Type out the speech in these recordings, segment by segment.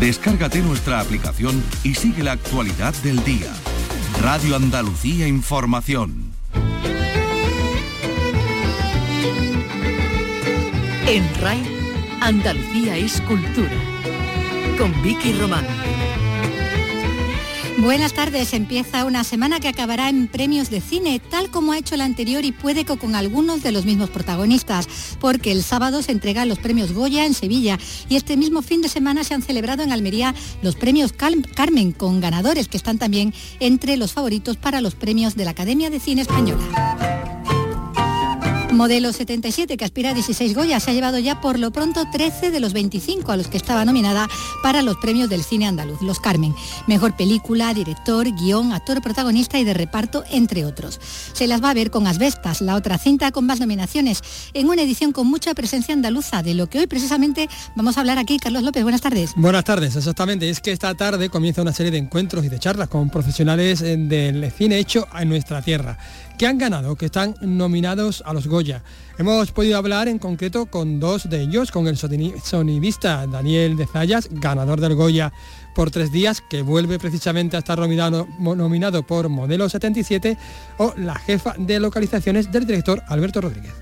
Descárgate nuestra aplicación y sigue la actualidad del día. Radio Andalucía Información. En RAI, Andalucía es cultura. Con Vicky Román. Buenas tardes, empieza una semana que acabará en premios de cine, tal como ha hecho la anterior y puede que con algunos de los mismos protagonistas, porque el sábado se entregan los premios Goya en Sevilla y este mismo fin de semana se han celebrado en Almería los premios Carmen con ganadores que están también entre los favoritos para los premios de la Academia de Cine Española. Modelo 77, que aspira a 16 Goya, se ha llevado ya por lo pronto 13 de los 25 a los que estaba nominada para los premios del cine andaluz, los Carmen. Mejor película, director, guion, actor protagonista y de reparto, entre otros. Se las va a ver con Asbestas, la otra cinta con más nominaciones, en una edición con mucha presencia andaluza, de lo que hoy precisamente vamos a hablar aquí. Carlos López, buenas tardes. Buenas tardes, exactamente. Es que esta tarde comienza una serie de encuentros y de charlas con profesionales eh, del cine hecho en nuestra tierra que han ganado, que están nominados a los Goya. Hemos podido hablar en concreto con dos de ellos, con el sonidista Daniel de Zayas, ganador del Goya por tres días, que vuelve precisamente a estar nominado, por Modelo 77, o la jefa de localizaciones del director Alberto Rodríguez.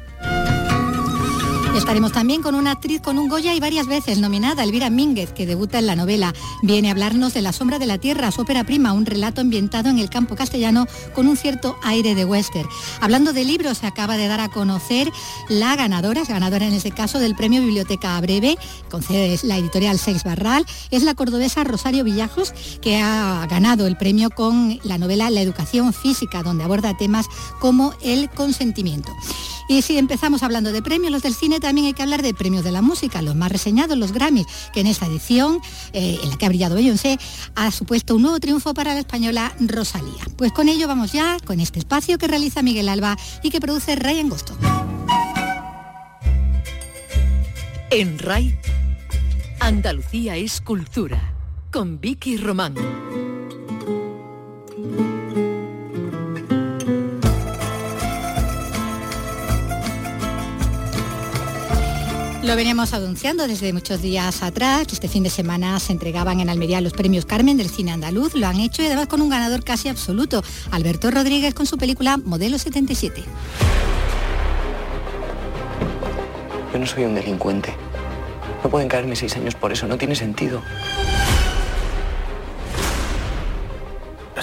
Estaremos también con una actriz con un Goya y varias veces nominada, Elvira Mínguez, que debuta en la novela. Viene a hablarnos de La sombra de la tierra, su ópera prima, un relato ambientado en el campo castellano con un cierto aire de western. Hablando de libros, se acaba de dar a conocer la ganadora, es ganadora en este caso del premio Biblioteca a Breve, concede la editorial Sex Barral, es la cordobesa Rosario Villajos, que ha ganado el premio con la novela La educación física, donde aborda temas como el consentimiento. Y si empezamos hablando de premios, los del cine, también hay que hablar de premios de la música, los más reseñados, los Grammys, que en esta edición, eh, en la que ha brillado Beyoncé, ha supuesto un nuevo triunfo para la española Rosalía. Pues con ello vamos ya con este espacio que realiza Miguel Alba y que produce Ray Angosto. En RAI, Andalucía es cultura, con Vicky Román. Lo veníamos anunciando desde muchos días atrás, que este fin de semana se entregaban en Almería los premios Carmen del cine andaluz. Lo han hecho y además con un ganador casi absoluto, Alberto Rodríguez con su película Modelo 77. Yo no soy un delincuente. No pueden caerme seis años por eso, no tiene sentido.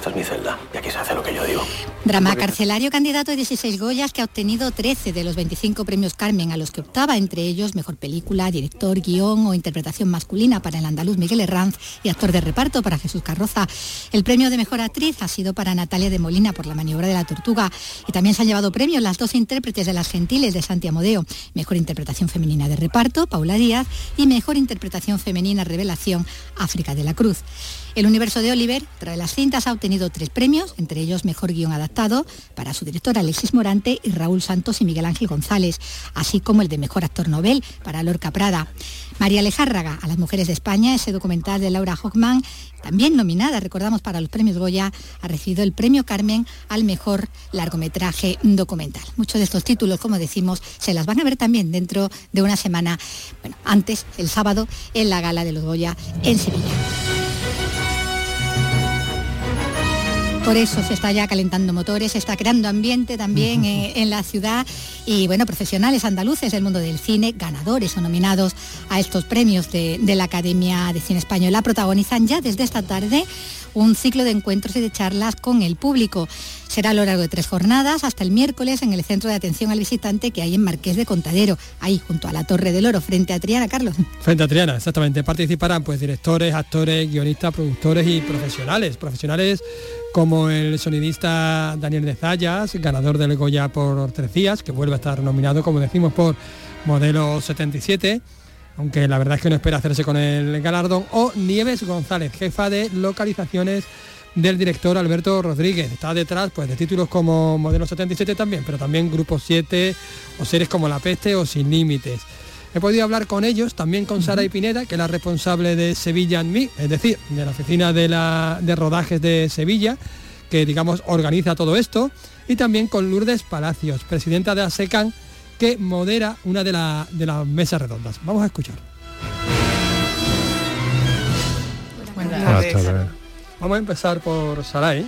Es mi celda y aquí se hace lo que yo digo. Drama carcelario candidato de 16 Goyas que ha obtenido 13 de los 25 premios Carmen a los que optaba, entre ellos mejor película, director, guion o interpretación masculina para el andaluz Miguel Herranz y actor de reparto para Jesús Carroza. El premio de mejor actriz ha sido para Natalia de Molina por la maniobra de la tortuga y también se han llevado premios las dos intérpretes de Las Gentiles de Santi Amodeo, mejor interpretación femenina de reparto, Paula Díaz y mejor interpretación femenina revelación, África de la Cruz. El universo de Oliver, de las cintas, ha obtenido tres premios, entre ellos Mejor Guión Adaptado, para su director Alexis Morante y Raúl Santos y Miguel Ángel González, así como el de Mejor Actor Nobel para Lorca Prada. María Alejárraga, a las mujeres de España, ese documental de Laura Hockman, también nominada, recordamos, para los premios Goya, ha recibido el premio Carmen al mejor largometraje documental. Muchos de estos títulos, como decimos, se las van a ver también dentro de una semana, bueno, antes, el sábado, en la gala de los Goya en Sevilla. Por eso se está ya calentando motores, se está creando ambiente también eh, en la ciudad y bueno, profesionales andaluces del mundo del cine, ganadores o nominados a estos premios de, de la Academia de Cine Española, protagonizan ya desde esta tarde un ciclo de encuentros y de charlas con el público. Será a lo largo de tres jornadas hasta el miércoles en el centro de atención al visitante que hay en Marqués de Contadero, ahí junto a la Torre del Oro, frente a Triana, Carlos. Frente a Triana, exactamente. Participarán pues directores, actores, guionistas, productores y profesionales. Profesionales como el sonidista Daniel de Zayas, ganador del Goya por Tres Días, que vuelve a estar nominado, como decimos, por Modelo 77 aunque la verdad es que no espera hacerse con el galardón, o Nieves González, jefa de localizaciones del director Alberto Rodríguez. Está detrás pues, de títulos como Modelo 77 también, pero también Grupo 7 o series como La Peste o Sin Límites. He podido hablar con ellos, también con Sara y Pineda, que es la responsable de Sevilla en mí, es decir, de la oficina de, la, de rodajes de Sevilla, que digamos organiza todo esto, y también con Lourdes Palacios, presidenta de ASECAN, que modera una de, de las mesas redondas. Vamos a escuchar. Vamos a empezar por Saray,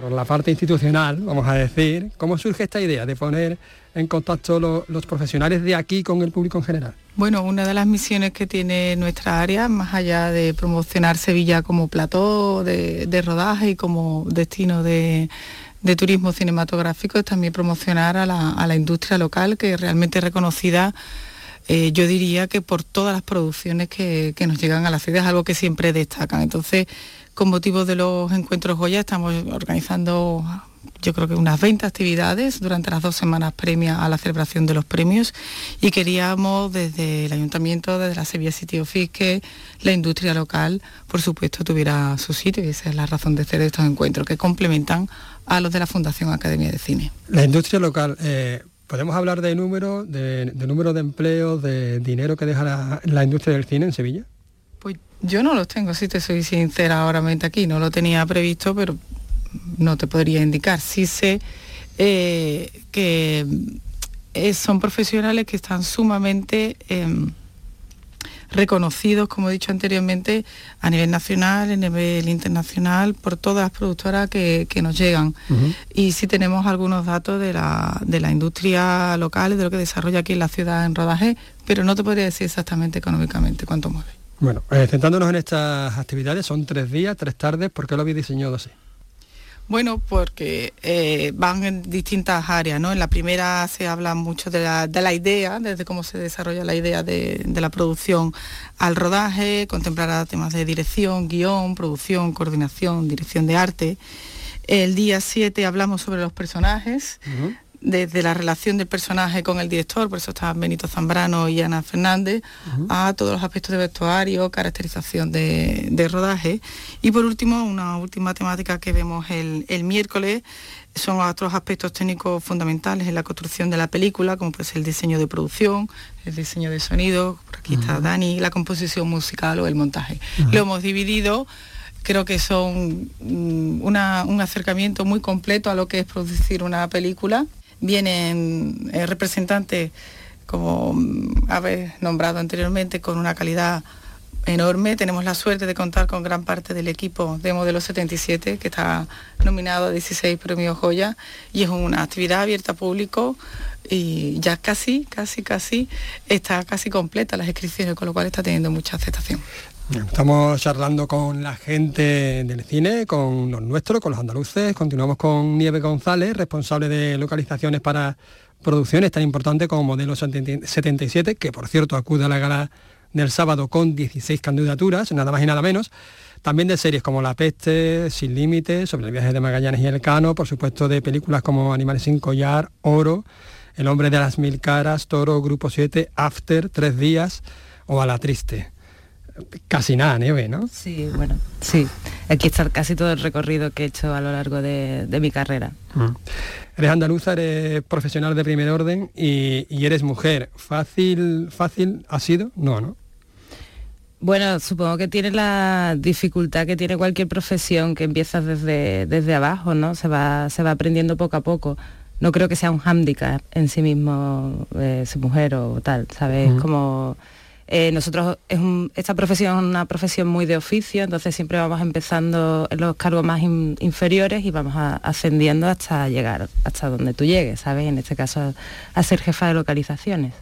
por la parte institucional, vamos a decir. ¿Cómo surge esta idea de poner en contacto los profesionales de aquí con el público en general? Bueno, una de las misiones que tiene nuestra área, más allá de promocionar Sevilla como plató de, rodaje y como destino de, turismo cinematográfico, es también promocionar a la, industria local, que es realmente reconocida eh, yo diría que por todas las producciones que, que, nos llegan a la ciudad es algo que siempre destacan. Entonces, con motivo de los encuentros Goya estamos organizando yo creo que unas 20 actividades durante las dos semanas premia a la celebración de los premios y queríamos desde el ayuntamiento, desde la Sevilla City Office, que la industria local, por supuesto, tuviera su sitio y esa es la razón de ser de estos encuentros, que complementan a los de la Fundación Academia de Cine. La industria local, eh, ¿podemos hablar de número, de, número de empleos, de dinero que deja la, industria del cine en Sevilla? Pues yo no los tengo, si te soy sincera ahora aquí, no lo tenía previsto, pero no te podría indicar. Sí sé eh, que eh, son profesionales que están sumamente em, reconocidos, como he dicho anteriormente, a nivel nacional, a nivel internacional, por todas las productoras que, nos llegan. Y sí tenemos algunos datos de la, de la industria local, de lo que desarrolla aquí en la ciudad en rodaje, pero no te podría decir exactamente económicamente cuánto mueve. Bueno, eh, centrándonos en estas actividades, son tres días, tres tardes, ¿por qué lo habéis diseñado así? Bueno, porque eh, van en distintas áreas, ¿no? En la primera se habla mucho de la, idea, desde cómo se desarrolla la idea de, la producción al rodaje, contemplará temas de dirección, guion, producción, coordinación, dirección de arte. El día 7 hablamos sobre los personajes, desde la relación del personaje con el director, por eso está Benito Zambrano y Ana Fernández, a todos los aspectos de vestuario, caracterización de, rodaje. Y por último, una última temática que vemos el, miércoles son otros aspectos técnicos fundamentales en la construcción de la película, como pues el diseño de producción, el diseño de sonido, por aquí está Dani, la composición musical o el montaje. Lo hemos dividido creo que son mm, un acercamiento muy completo a lo que es producir una película vienen eh, representantes, como mm, habéis nombrado anteriormente, con una calidad enorme. Tenemos la suerte de contar con gran parte del equipo de Modelo 77, que está nominado a 16 premios Joya, y es una actividad abierta a público y ya casi, casi, casi está casi completa las inscripciones, con lo cual está teniendo mucha aceptación. Estamos charlando con la gente del cine, con los nuestros, con los andaluces. Continuamos con Nieve González, responsable de localizaciones para producciones tan importantes como Modelo 77, que por cierto acude a la gala del sábado con 16 candidaturas, nada más y nada menos. También de series como La Peste, Sin Límites, sobre el viaje de Magallanes y el Cano, por supuesto de películas como Animales sin collar, Oro, El hombre de las mil caras, Toro, Grupo 7, After, Tres días o A la Triste casi nada nieve, ¿no? Sí, bueno, sí. Aquí está casi todo el recorrido que he hecho a lo largo de, mi carrera. Mm. Eres andaluza, eres profesional de primer orden y, eres mujer. ¿Fácil, fácil ha sido? No, ¿no? Bueno, supongo que tiene la dificultad que tiene cualquier profesión que empiezas desde, desde abajo, ¿no? Se va, se va aprendiendo poco a poco. No creo que sea un hándicap en sí mismo eh, ser mujer o tal, ¿sabes? Como eh, nosotros, esta profesión es una profesión muy de oficio, entonces siempre vamos empezando en los cargos más inferiores y vamos ascendiendo hasta llegar, hasta donde tú llegues, ¿sabes? En este caso, a ser jefa de localizaciones.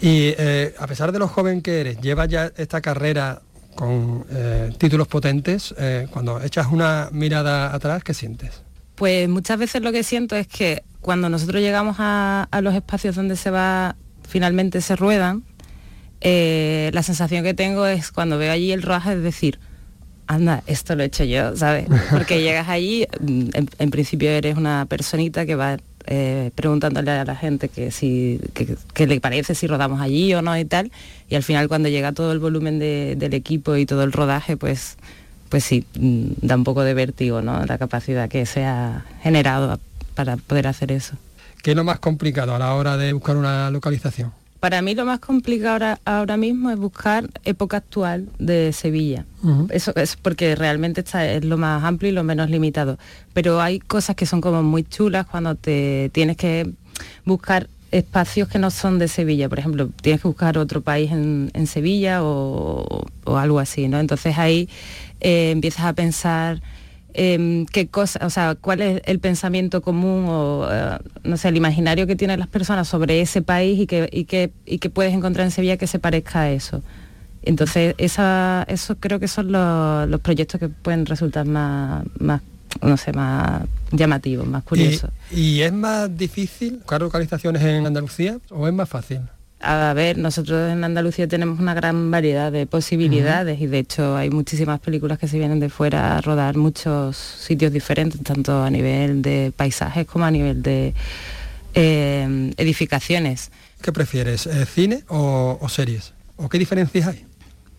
Y eh, a pesar de lo joven que eres, llevas ya esta carrera con eh, títulos potentes, cuando echas una mirada atrás, ¿qué sientes? Pues muchas veces lo que siento es que cuando nosotros llegamos a, a los espacios donde se va, finalmente se ruedan, eh, la sensación que tengo es cuando veo allí el rodaje es decir, anda, esto lo he hecho yo, ¿sabes? Porque llegas allí, mm, en, principio eres una personita que va eh, preguntándole a la gente que si que, le parece si rodamos allí o no y tal, y al final cuando llega todo el volumen del equipo y todo el rodaje, pues pues sí, mm, da un poco de vértigo, ¿no? La capacidad que se ha generado para poder hacer eso. ¿Qué es lo más complicado a la hora de buscar una localización? Para mí lo más complicado ahora, mismo es buscar época actual de Sevilla. Eso es porque realmente está, es lo más amplio y lo menos limitado. Pero hay cosas que son como muy chulas cuando te tienes que buscar espacios que no son de Sevilla. Por ejemplo, tienes que buscar otro país en, Sevilla o, algo así, ¿no? Entonces ahí eh, empiezas a pensar em, qué cosa, o sea, cuál es el pensamiento común o, eh, no sé, el imaginario que tienen las personas sobre ese país y que, y que, y que puedes encontrar en Sevilla que se parezca a eso. Entonces, esa, eso creo que son los, proyectos que pueden resultar más, más no sé, más llamativos, más curiosos. ¿Y, es más difícil buscar localizaciones en Andalucía o es más fácil? A ver, nosotros en Andalucía tenemos una gran variedad de posibilidades y de hecho hay muchísimas películas que se vienen de fuera a rodar muchos sitios diferentes, tanto a nivel de paisajes como a nivel de eh, edificaciones. ¿Qué prefieres, eh, cine o series? ¿O qué diferencias hay?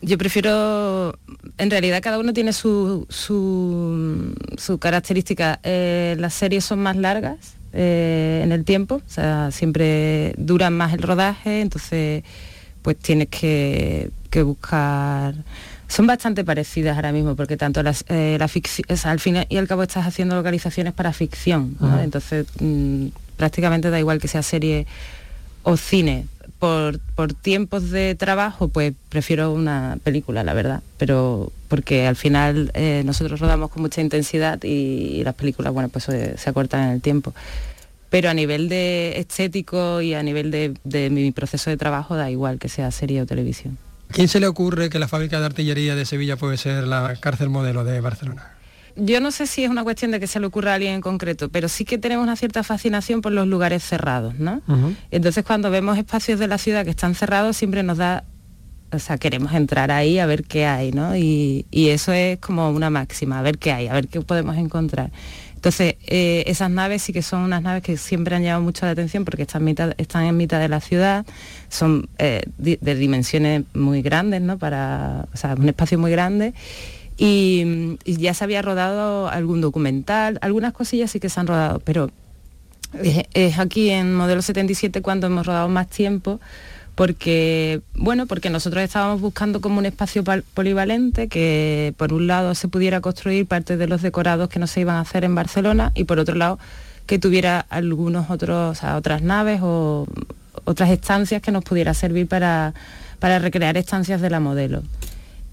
yo prefiero, en realidad cada uno tiene su, su, característica. Eh, las series son más largas eh, en el tiempo, o sea, siempre duran más el rodaje, entonces pues tienes que, buscar... Son bastante parecidas ahora mismo, porque tanto las, eh, la ficción, al fin y al cabo estás haciendo localizaciones para ficción, entonces mm, prácticamente da igual que sea serie o cine, por, tiempos de trabajo, pues prefiero una película, la verdad. Pero porque al final eh, nosotros rodamos con mucha intensidad y, las películas, bueno, pues se, acortan en el tiempo. Pero a nivel de estético y a nivel de mi proceso de trabajo da igual que sea serie o televisión. ¿Quién se le ocurre que la fábrica de artillería de Sevilla puede ser la cárcel modelo de Barcelona? Yo no sé si es una cuestión de que se le ocurra a alguien en concreto, pero sí que tenemos una cierta fascinación por los lugares cerrados, ¿no? Entonces cuando vemos espacios de la ciudad que están cerrados siempre nos da, o sea, queremos entrar ahí a ver qué hay, ¿no? Y, eso es como una máxima, a ver qué hay, a ver qué podemos encontrar. Entonces, eh, esas naves sí que son unas naves que siempre han llamado mucho la atención porque están, mitad, están en mitad de la ciudad, son eh, de dimensiones muy grandes, ¿no? Para, o sea, un espacio muy grande y, ya se había rodado algún documental, algunas cosillas sí que se han rodado, pero es, aquí en Modelo 77 cuando hemos rodado más tiempo, porque bueno, porque nosotros estábamos buscando como un espacio polivalente que por un lado se pudiera construir parte de los decorados que no se iban a hacer en Barcelona y por otro lado que tuviera algunos otros, otras naves o otras estancias que nos pudiera servir para, para recrear estancias de la modelo.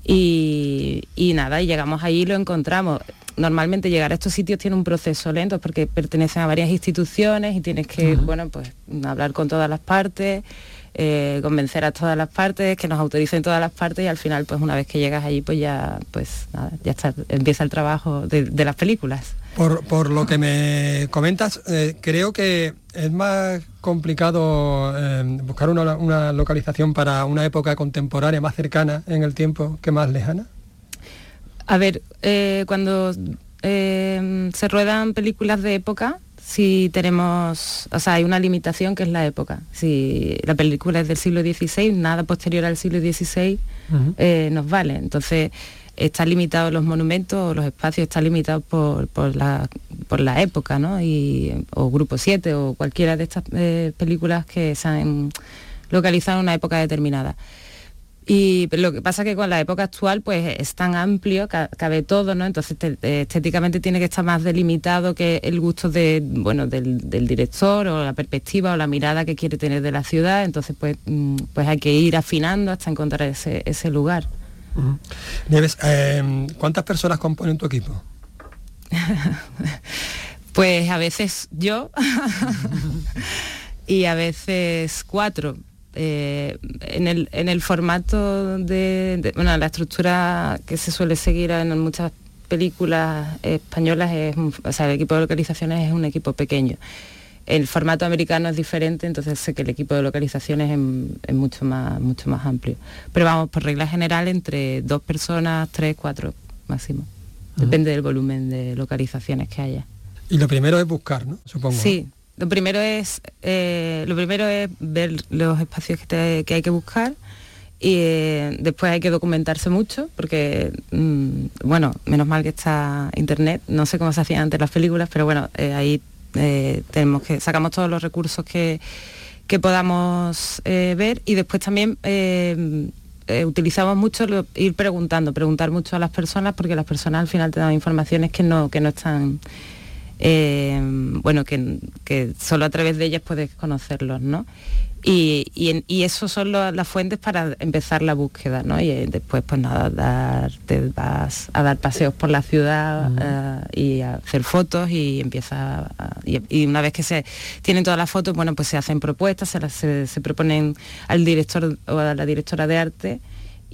Y, nada, y llegamos allí y lo encontramos. Normalmente llegar a estos sitios tiene un proceso lento porque pertenecen a varias instituciones y tienes que, bueno, pues hablar con todas las partes, eh, convencer a todas las partes, que nos autoricen todas las partes y al final, pues una vez que llegas allí, pues ya, pues nada, ya está, empieza el trabajo de las películas. Por, lo que me comentas, eh, creo que es más complicado eh, buscar una, localización para una época contemporánea más cercana en el tiempo que más lejana. A ver, eh, cuando se ruedan películas de época, si tenemos, o sea, hay una limitación que es la época. Si la película es del siglo XVI, nada posterior al siglo XVI nos vale. Entonces, está limitado los monumentos los espacios están limitados por, la, por la época, ¿no? Y, o Grupo 7 o cualquiera de estas eh, películas que se han localizado en una época determinada. Y lo que pasa es que con la época actual pues es tan amplio, cabe todo, ¿no? Entonces estéticamente tiene que estar más delimitado que el gusto de, bueno, del, director o la perspectiva o la mirada que quiere tener de la ciudad. Entonces pues, mm, pues hay que ir afinando hasta encontrar ese, ese lugar. Nieves, em, ¿cuántas personas componen tu equipo? pues a veces yo y a veces cuatro. Eh, en, el, formato de, bueno, la estructura que se suele seguir en muchas películas españolas es, o sea, el equipo de localizaciones es un equipo pequeño. El formato americano es diferente, entonces sé que el equipo de localizaciones es, mucho, más, mucho más amplio. Pero vamos, por regla general, entre dos personas, tres, cuatro máximo. Depende del volumen de localizaciones que haya. Y lo primero es buscar, ¿no? Supongo. Sí, lo primero es, eh, lo primero es ver los espacios que, hay que buscar y eh, después hay que documentarse mucho porque, mm, bueno, menos mal que está internet, no sé cómo se hacían antes las películas, pero bueno, eh, ahí tenemos que sacamos todos los recursos que, podamos eh, ver y después también utilizamos mucho ir preguntando, preguntar mucho a las personas porque las personas al final te dan informaciones que no, que no están eh, bueno, que, que, solo a través de ellas puedes conocerlos, ¿no? Y, y, eso son las fuentes para empezar la búsqueda, ¿no? Y eh, después, pues nada, dar, te vas a dar paseos por la ciudad eh, y a hacer fotos y empieza y, una vez que se tienen todas las fotos, bueno, pues se hacen propuestas, se, se proponen al director o a la directora de arte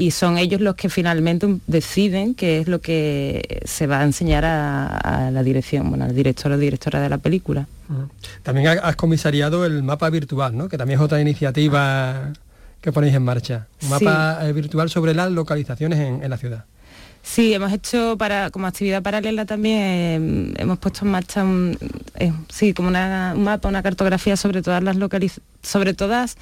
y son ellos los que finalmente deciden qué es lo que se va a enseñar a, la dirección, bueno, al director o directora de la película. También has comisariado el mapa virtual, ¿no? que también es otra iniciativa que ponéis en marcha. Un mapa eh, virtual sobre las localizaciones en, la ciudad. Sí, hemos hecho para como actividad paralela también, eh, hemos puesto en marcha un, eh, sí, como un mapa, una cartografía sobre todas las localizaciones, sobre todas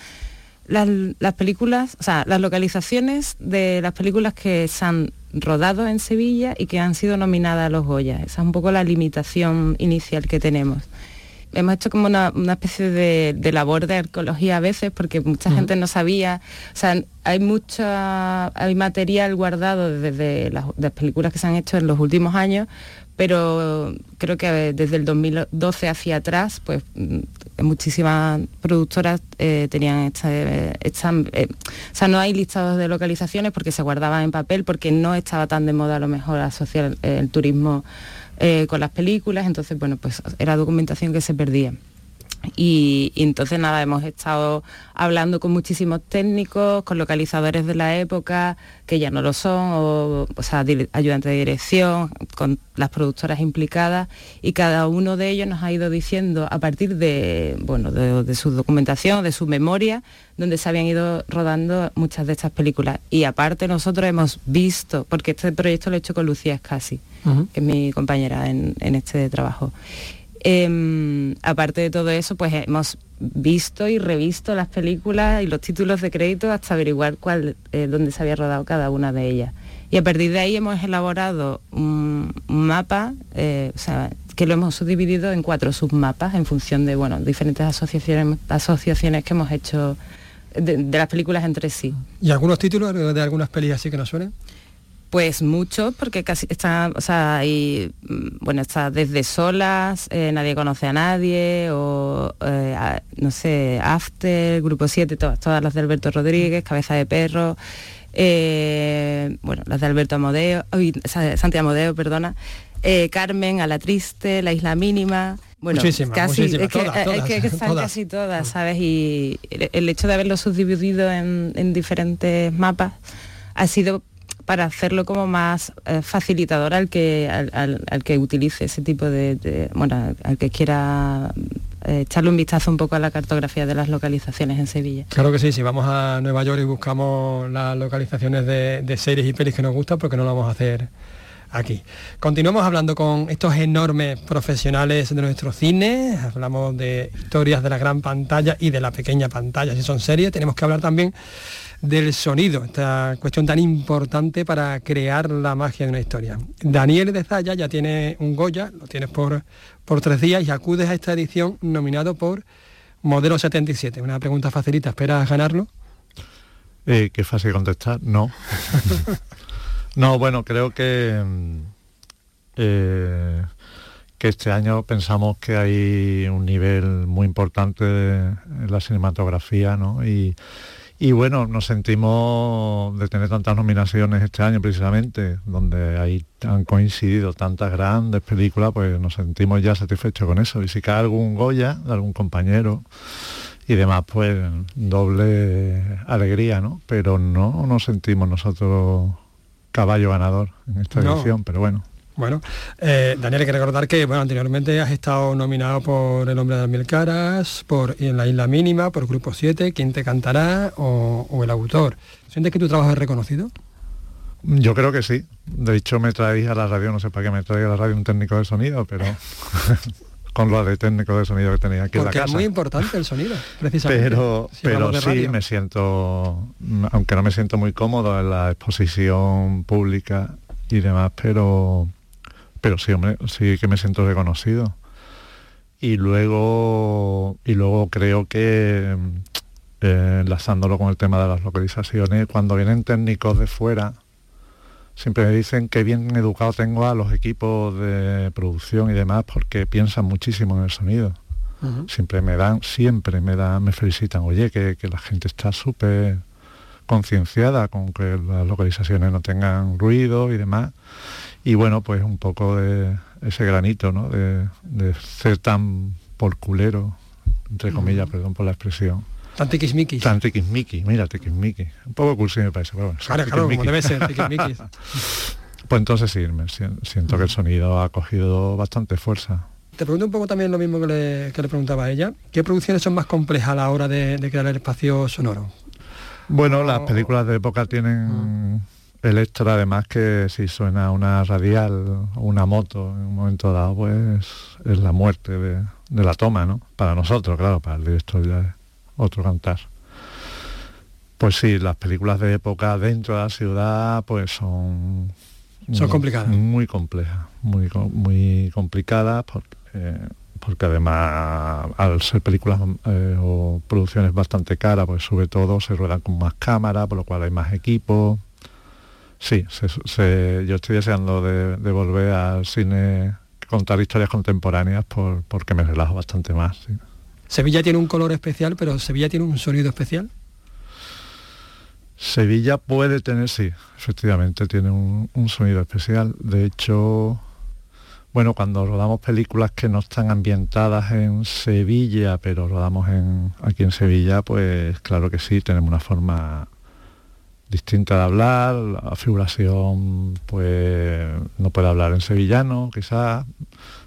las, películas, o sea, las localizaciones de las películas que se han rodado en Sevilla y que han sido nominadas a los Goya. Esa es un poco la limitación inicial que tenemos. Hemos hecho como una, especie de, labor de arqueología a veces porque mucha gente no sabía, o sea, hay mucho, hay material guardado desde las películas que se han hecho en los últimos años, pero creo que desde el 2012 hacia atrás, pues mm, muchísimas productoras eh, tenían esta, eh, o sea, no hay listados de localizaciones porque se guardaban en papel, porque no estaba tan de moda a lo mejor asociar el, turismo eh, con las películas, entonces bueno, pues era documentación que se perdía. Y, entonces nada, hemos estado hablando con muchísimos técnicos, con localizadores de la época, que ya no lo son, o, sea, ayudantes de dirección, con las productoras implicadas, y cada uno de ellos nos ha ido diciendo, a partir de, bueno, de, su documentación, de su memoria, donde se habían ido rodando muchas de estas películas. Y aparte nosotros hemos visto, porque este proyecto lo he hecho con Lucía Escasi, que es mi compañera en este trabajo. Em, aparte de todo eso, pues hemos visto y revisto las películas y los títulos de crédito hasta averiguar cuál, eh, dónde se había rodado cada una de ellas. Y a partir de ahí hemos elaborado un, mapa, eh, que lo hemos subdividido en cuatro submapas en función de bueno, diferentes asociaciones, asociaciones que hemos hecho de, las películas entre sí. ¿Y algunos títulos de algunas películas así que nos suenen? Pues mucho, porque casi está, o sea, y, mm, bueno, está desde solas, eh, nadie conoce a nadie, o eh, no sé, After, Grupo 7, todas, todas las de Alberto Rodríguez, Cabeza de Perro, eh, bueno, las de Alberto Amodeo, Santiago Amodeo, perdona, Carmen, A la Triste, La Isla Mínima. Bueno, casi, es, que, están casi todas, ¿sabes? Y el, hecho de haberlo subdividido en, en diferentes mapas ha sido para hacerlo como más eh, facilitador al que, al, que utilice ese tipo de, bueno, al que quiera eh, echarle un vistazo un poco a la cartografía de las localizaciones en Sevilla. Claro que sí, si vamos a Nueva York y buscamos las localizaciones de, series y pelis que nos gustan, porque no lo vamos a hacer aquí. Continuamos hablando con estos enormes profesionales de nuestro cine, hablamos de historias de la gran pantalla y de la pequeña pantalla, si son series, tenemos que hablar también del sonido, esta cuestión tan importante para crear la magia de una historia. Daniel de Zaya ya tiene un Goya, lo tienes por, por tres días y acudes a esta edición nominado por Modelo 77. Una pregunta facilita, ¿esperas ganarlo? Eh, qué fácil contestar, no. no, bueno, creo que, eh, que este año pensamos que hay un nivel muy importante en la cinematografía, ¿no? Y, y bueno, nos sentimos de tener tantas nominaciones este año precisamente, donde ahí han coincidido tantas grandes películas, pues nos sentimos ya satisfechos con eso. Y si cae algún Goya de algún compañero y demás, pues doble alegría, ¿no? Pero no nos sentimos nosotros caballo ganador en esta edición, pero bueno. Bueno, eh, Daniel, hay que recordar que bueno, anteriormente has estado nominado por El hombre de las mil caras, por En la isla mínima, por Grupo 7, ¿Quién te cantará? o, El autor. ¿Sientes que tu trabajo es reconocido? Yo creo que sí. De hecho, me traía a la radio, no sé para qué me traía a la radio un técnico de sonido, pero con lo de técnico de sonido que tenía aquí en la casa. es muy importante el sonido, precisamente. Pero, pero sí me siento, aunque no me siento muy cómodo en la exposición pública y demás, pero pero sí, hombre, sí que me siento reconocido. Y luego, y luego creo que, eh, enlazándolo con el tema de las localizaciones, cuando vienen técnicos de fuera, siempre me dicen que bien educado tengo a los equipos de producción y demás porque piensan muchísimo en el sonido. Siempre me dan, siempre me dan, me felicitan, oye, que, la gente está súper concienciada con que las localizaciones no tengan ruido y demás. Y bueno, pues un poco de ese granito, ¿no? De, ser tan por culero, entre comillas, perdón por la expresión Tan tiquismiquis. Tan tiquismiquis, mira, tiquismiquis. Un poco cursi me parece, pero bueno. Claro, claro, como debe ser, tiquismiquis. pues entonces sí, me siento que el sonido ha cogido bastante fuerza. Te pregunto un poco también lo mismo que le, preguntaba a ella. ¿Qué producciones son más complejas a la hora de, crear el espacio sonoro? Bueno, las películas de época tienen extra además que si suena una radial o una moto en un momento dado, pues es la muerte de, de la toma, ¿no? Para nosotros, claro, para el director ya otro cantar. Pues sí, las películas de época dentro de la ciudad pues son... Son complicadas. Muy complejas, muy, muy complicadas porque, porque además al ser películas eh, o producciones bastante caras, pues sobre todo se ruedan con más cámaras, por lo cual hay más equipo. Sí, yo estoy deseando de, volver al cine, contar historias contemporáneas por, porque me relajo bastante más. Sevilla tiene un color especial, pero Sevilla tiene un sonido especial. Sevilla puede tener, sí, efectivamente, tiene un, sonido especial. De hecho, bueno, cuando rodamos películas que no están ambientadas en Sevilla, pero rodamos en, aquí en Sevilla, pues claro que sí, tenemos una forma distinta de hablar, la figuración pues no puede hablar en sevillano, quizás,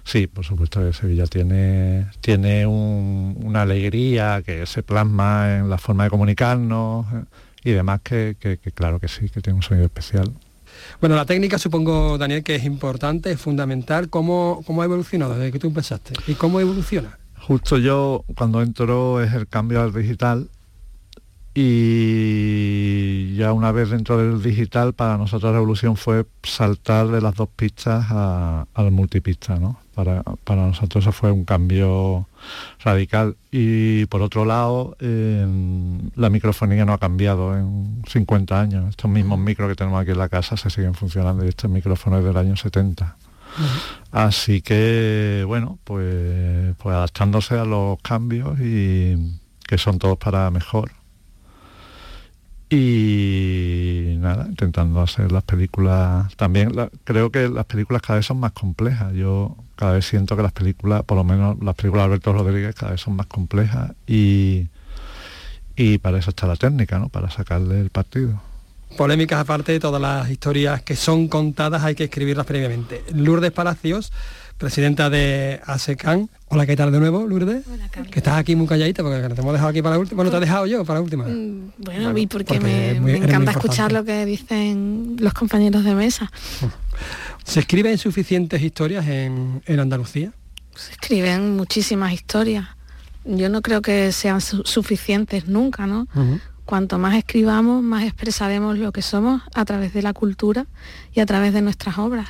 Sí, por supuesto que Sevilla tiene, tiene una alegría que se plasma en la forma de comunicarnos eh, y demás que, claro que sí, que tiene un sonido especial. Bueno, la técnica supongo, Daniel, que es importante, es fundamental. ¿Cómo, cómo ha evolucionado desde que tú empezaste? ¿Y cómo evoluciona? Justo yo, cuando entro, es el cambio al digital y ya una vez dentro del digital para nosotros la evolución fue saltar de las dos pistas a, al multipista, ¿no? Para, nosotros eso fue un cambio radical y por otro lado la microfonía no ha cambiado en 50 años. Estos mismos micros que tenemos aquí en la casa se siguen funcionando y estos micrófonos del año 70. Así que bueno, pues, pues adaptándose a los cambios y que son todos para mejor y nada, intentando hacer las películas también. creo que las películas cada vez son más complejas. Yo cada vez siento que las películas, por lo menos las películas de Alberto Rodríguez, cada vez son más complejas y, y para eso está la técnica, ¿no? Para sacarle el partido. Polémicas aparte todas las historias que son contadas, hay que escribirlas previamente. Lourdes Palacios presidenta de ASECAN. Hola, ¿qué tal de nuevo, Lourdes? Hola, Que estás aquí muy calladita porque te hemos dejado aquí para la última. Bueno, te he dejado yo para la última. Mm, bueno, y porque, me, encanta escuchar lo que dicen los compañeros de mesa. ¿Se escriben suficientes historias en, Andalucía? Se escriben muchísimas historias. Yo no creo que sean suficientes nunca, ¿no? Cuanto más escribamos, más expresaremos lo que somos a través de la cultura y a través de nuestras obras.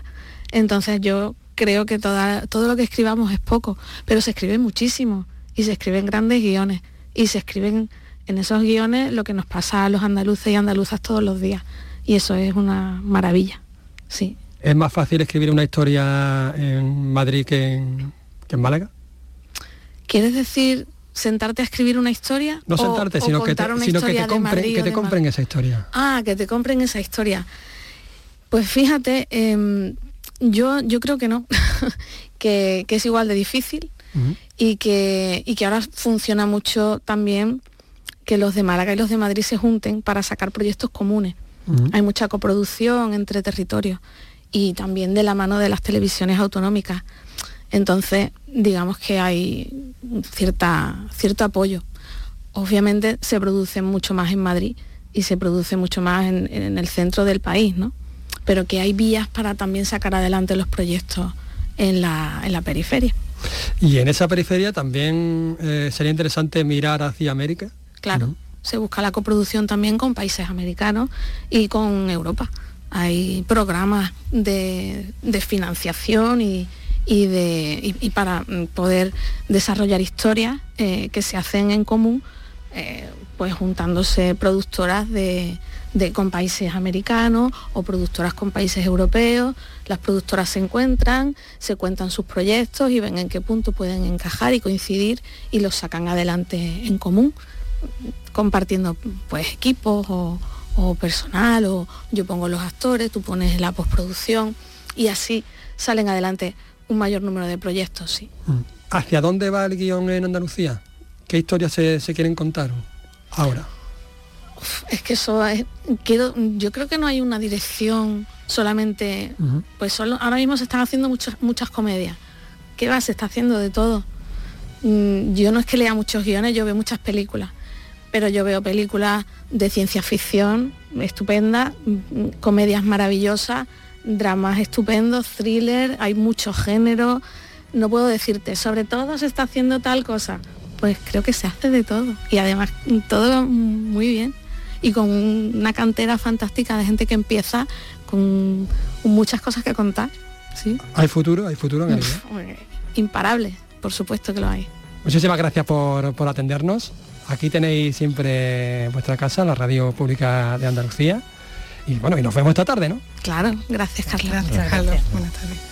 Entonces yo creo que todo lo que escribamos es poco, pero se escribe muchísimo y se escriben grandes guiones y se escriben en esos guiones lo que nos pasa a los andaluces y andaluzas todos los días y eso es una maravilla, sí. ¿Es más fácil escribir una historia en Madrid que en, Málaga? ¿Quieres decir sentarte a escribir una historia? No sentarte, sino, que te, compren, que te compren esa historia. Ah, que te compren esa historia. Pues fíjate, em, yo, yo creo que no, que, es igual de difícil y, que, que ahora funciona mucho también que los de Málaga y los de Madrid se junten para sacar proyectos comunes. Hay mucha coproducción entre territorios y también de la mano de las televisiones autonómicas. Entonces, digamos que hay cierta, cierto apoyo. Obviamente se produce mucho más en Madrid y se produce mucho más en, en el centro del país, ¿no? Pero que hay vías para también sacar adelante los proyectos en la, periferia. Y en esa periferia también eh, sería interesante mirar hacia América. Claro, se busca la coproducción también con países americanos y con Europa. Hay programas de, financiación y, de, para poder desarrollar historias eh, que se hacen en común eh, pues juntándose productoras de, con países americanos o productoras con países europeos. Las productoras se encuentran, se cuentan sus proyectos y ven en qué punto pueden encajar y coincidir y los sacan adelante en común, compartiendo pues equipos o, personal o yo pongo los actores, tú pones la postproducción y así salen adelante un mayor número de proyectos, sí. Mm. ¿Hacia dónde va el guion en Andalucía? ¿Qué historias se, quieren contar ahora? es que eso es, yo creo que no hay una dirección solamente, pues solo, ahora mismo se están haciendo muchas, muchas comedias. ¿Qué va? Se está haciendo de todo. Mm, yo no es que lea muchos guiones, yo veo muchas películas, pero yo veo películas de ciencia ficción estupendas, mm, comedias maravillosas, dramas estupendos, thriller, hay mucho género. No puedo decirte, sobre todo se está haciendo tal cosa. Pues creo que se hace de todo. Y además todo muy bien. Y con una cantera fantástica de gente que empieza con muchas cosas que contar. ¿sí? ¿Hay futuro? ¿Hay futuro en el Imparable, por supuesto que lo hay. Muchísimas gracias por, por atendernos. Aquí tenéis siempre vuestra casa, la radio pública de Andalucía. Y bueno, y nos vemos esta tarde, ¿no? Claro, gracias Carlos. Gracias, Carlos. Buenas tardes.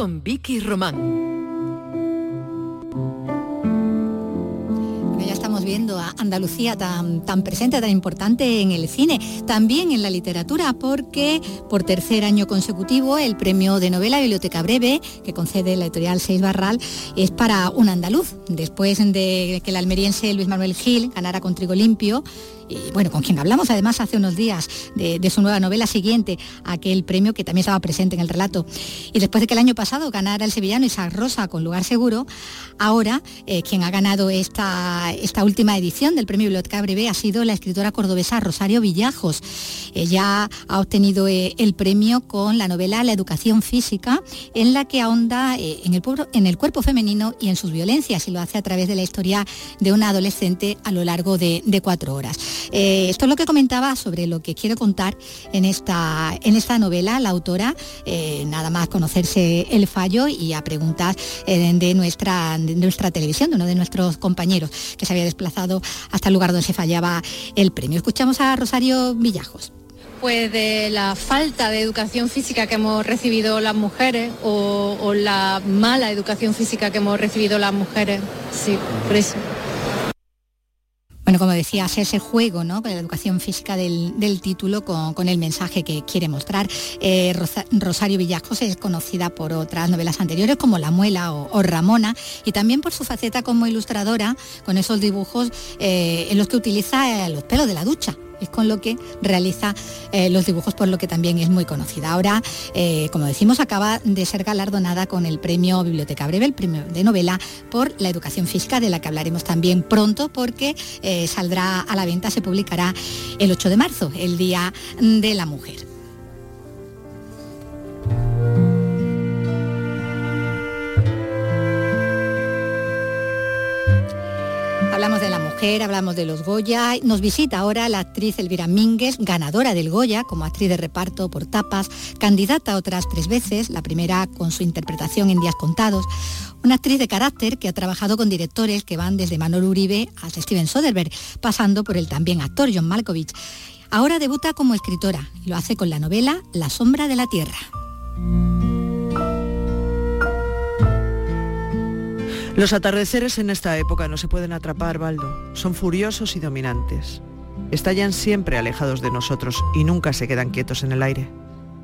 con Vicky Román. viendo a Andalucía tan, tan presente, tan importante en el cine, también en la literatura, porque por tercer año consecutivo el premio de novela Biblioteca Breve, que concede la editorial Seis Barral, es para un andaluz, después de que el almeriense Luis Manuel Gil ganara con Trigo Limpio bueno, con quien hablamos además hace unos días de, su nueva novela siguiente, aquel premio que también estaba presente en el relato. Y después de que el año pasado ganara el sevillano Isaac Rosa con Lugar Seguro, ahora eh, quien ha ganado esta, esta última edición del premio Biblioteca Breve ha sido la escritora cordobesa Rosario Villajos. Ella ha obtenido eh, el premio con la novela La educación física, en la que ahonda eh, en, el, en el cuerpo femenino y en sus violencias, y lo hace a través de la historia de una adolescente a lo largo de cuatro horas. Eh, esto es lo que comentaba sobre lo que quiere contar en esta, en esta novela la autora, eh, nada más conocerse el fallo y a preguntas eh, de, nuestra, de nuestra televisión, de uno de nuestros compañeros que se había desplazado hasta el lugar donde se fallaba el premio. Escuchamos a Rosario Villajos pues de la falta de educación física que hemos recibido las mujeres o, la mala educación física que hemos recibido las mujeres. Sí, por eso bueno, como decía, es ese juego ¿no? con la educación física del, título con, el mensaje que quiere mostrar. Eh, Rosario Villajos es conocida por otras novelas anteriores como La Muela o, Ramona y también por su faceta como ilustradora con esos dibujos eh, en los que utiliza eh, los pelos de la ducha es con lo que realiza eh, los dibujos, por lo que también es muy conocida. Ahora, eh, como decimos, acaba de ser galardonada con el premio Biblioteca Breve, el premio de novela por la educación física, de la que hablaremos también pronto, porque eh, saldrá a la venta, se publicará el 8 de marzo, el Día de la Mujer. Hablamos de la mujer, hablamos de los Goya. Nos visita ahora la actriz Elvira Mínguez, ganadora del Goya como actriz de reparto por tapas, candidata otras tres veces, la primera con su interpretación en Días Contados. Una actriz de carácter que ha trabajado con directores que van desde Manolo Uribe hasta Steven Soderbergh, pasando por el también actor John Malkovich. Ahora debuta como escritora y lo hace con la novela La sombra de la tierra. Los atardeceres en esta época no se pueden atrapar, Baldo. Son furiosos y dominantes. Estallan siempre alejados de nosotros y nunca se quedan quietos en el aire.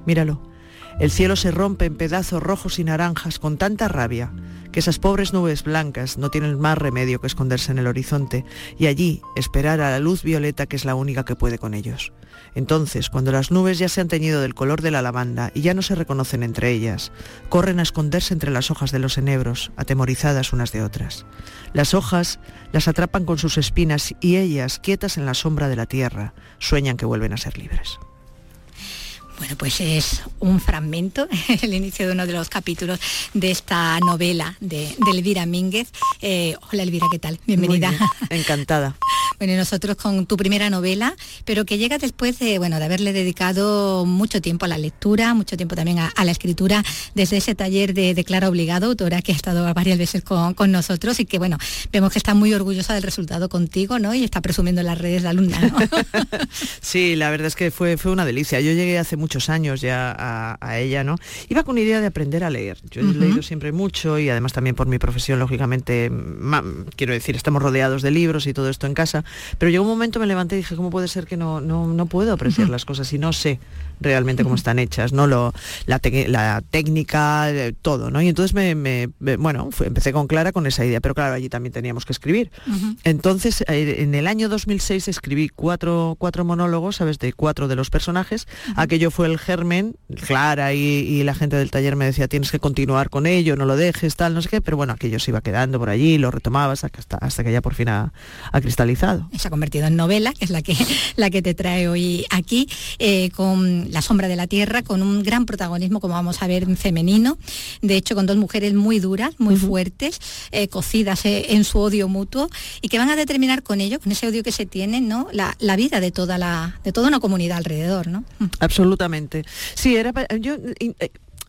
Míralo. El cielo se rompe en pedazos rojos y naranjas con tanta rabia que esas pobres nubes blancas no tienen más remedio que esconderse en el horizonte y allí esperar a la luz violeta que es la única que puede con ellos. Entonces, cuando las nubes ya se han teñido del color de la lavanda y ya no se reconocen entre ellas, corren a esconderse entre las hojas de los enebros, atemorizadas unas de otras. Las hojas las atrapan con sus espinas y ellas, quietas en la sombra de la tierra, sueñan que vuelven a ser libres. Bueno, pues es un fragmento, el inicio de uno de los capítulos de esta novela de, Elvira Mínguez. Eh, hola Elvira, ¿qué tal? Bienvenida. Encantada. Bueno, nosotros con tu primera novela, pero que llega después de, bueno, de haberle dedicado mucho tiempo a la lectura, mucho tiempo también a, la escritura, desde ese taller de, de, Clara Obligado, autora que ha estado varias veces con, nosotros y que, bueno, vemos que está muy orgullosa del resultado contigo, ¿no? Y está presumiendo en las redes de alumna, ¿no? sí, la verdad es que fue, fue una delicia. Yo llegué hace muchos años ya a, ella, ¿no? Iba con idea de aprender a leer. Yo he leído siempre mucho y además también por mi profesión, lógicamente, quiero decir, estamos rodeados de libros y todo esto en casa, pero llegó un momento, me levanté y dije, ¿cómo puede ser que no, no, no puedo apreciar las cosas y no sé realmente cómo están hechas, ¿no? Lo, la, técnica, eh, todo, ¿no? Y entonces me, bueno, empecé con Clara con esa idea, pero claro, allí también teníamos que escribir. Entonces, eh, en el año 2006 escribí cuatro, cuatro monólogos, ¿sabes? De cuatro de los personajes. Aquello fue el germen, Clara y, la gente del taller me decía, tienes que continuar con ello, no lo dejes, tal, no sé qué, pero bueno, aquello se iba quedando por allí, lo retomabas hasta, hasta que ya por fin ha, cristalizado. Se ha convertido en novela, que es la que, la que te trae hoy aquí, eh, con la sombra de la tierra, con un gran protagonismo, como vamos a ver, femenino, de hecho con dos mujeres muy duras, muy fuertes, eh, cocidas eh, en su odio mutuo y que van a determinar con ello, con ese odio que se tienen, ¿no? la, vida de toda, la, de toda una comunidad alrededor. ¿no? Absolutamente. Sí, era yo